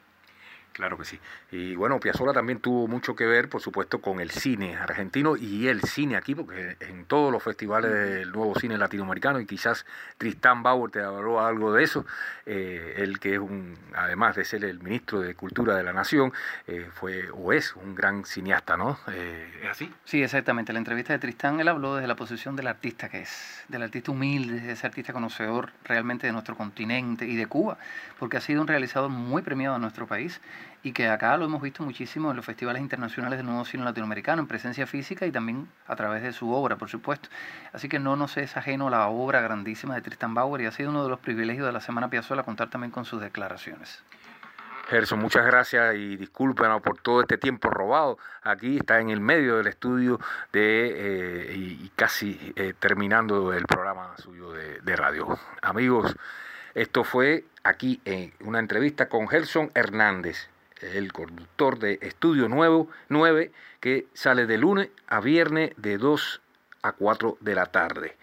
Claro que sí. Y bueno, Piazzolla también tuvo mucho que ver, por supuesto, con el cine argentino y el cine aquí, porque en todos los festivales del nuevo cine latinoamericano, y quizás Tristán Bauer te habló algo de eso, eh, él que es un, además de ser el ministro de Cultura de la Nación, eh, fue o es un gran cineasta, ¿no? Eh, ¿Es así? Sí, exactamente. En la entrevista de Tristán, él habló desde la posición del artista que es, del artista humilde, de ese artista conocedor realmente de nuestro continente y de Cuba, porque ha sido un realizador muy premiado en nuestro país y que acá lo hemos visto muchísimo en los festivales internacionales del nuevo cine latinoamericano, en presencia física y también a través de su obra, por supuesto. Así que no nos es ajeno la obra grandísima de Tristan Bauer y ha sido uno de los privilegios de la Semana Piazzolla contar también con sus declaraciones. Gerson, muchas gracias y discúlpenos por todo este tiempo robado. Aquí está en el medio del estudio de eh, y casi eh, terminando el programa suyo de, de radio. Amigos, esto fue aquí en una entrevista con Gerson Hernández, el conductor de Estudio Nuevo 9, que sale de lunes a viernes de 2 a 4 de la tarde.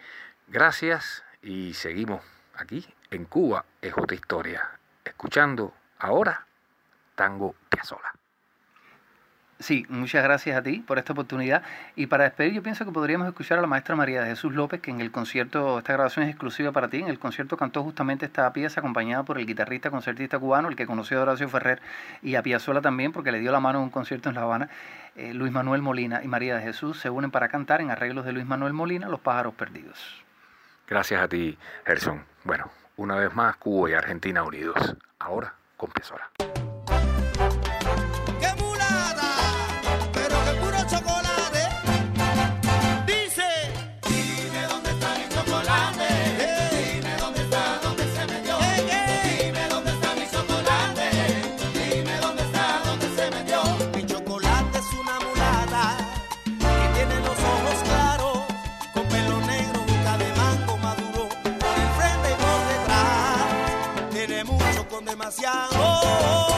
Gracias y seguimos aquí en Cuba es otra historia. Escuchando ahora Tango Piazzolla. Sí, muchas gracias a ti por esta oportunidad. Y para despedir, yo pienso que podríamos escuchar a la maestra María de Jesús López, que en el concierto, esta grabación es exclusiva para ti, en el concierto cantó justamente esta pieza acompañada por el guitarrista concertista cubano, el que conoció a Horacio Ferrer y a Piazzolla también, porque le dio la mano en un concierto en La Habana. Eh, Luis Manuel Molina y María de Jesús se unen para cantar en arreglos de Luis Manuel Molina, Los pájaros perdidos. Gracias a ti, Gerson. Bueno, una vez más, Cuba y Argentina unidos. Ahora con. Demasiado.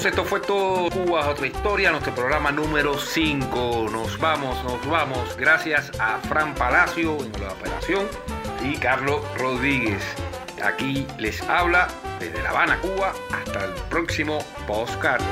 Amigos, esto fue todo. Cuba otra historia, nuestro programa número 5. Nos vamos, nos vamos. Gracias a Fran Palacio en la operación y Carlos Rodríguez. Aquí les habla desde La Habana, Cuba. Hasta el próximo postcard.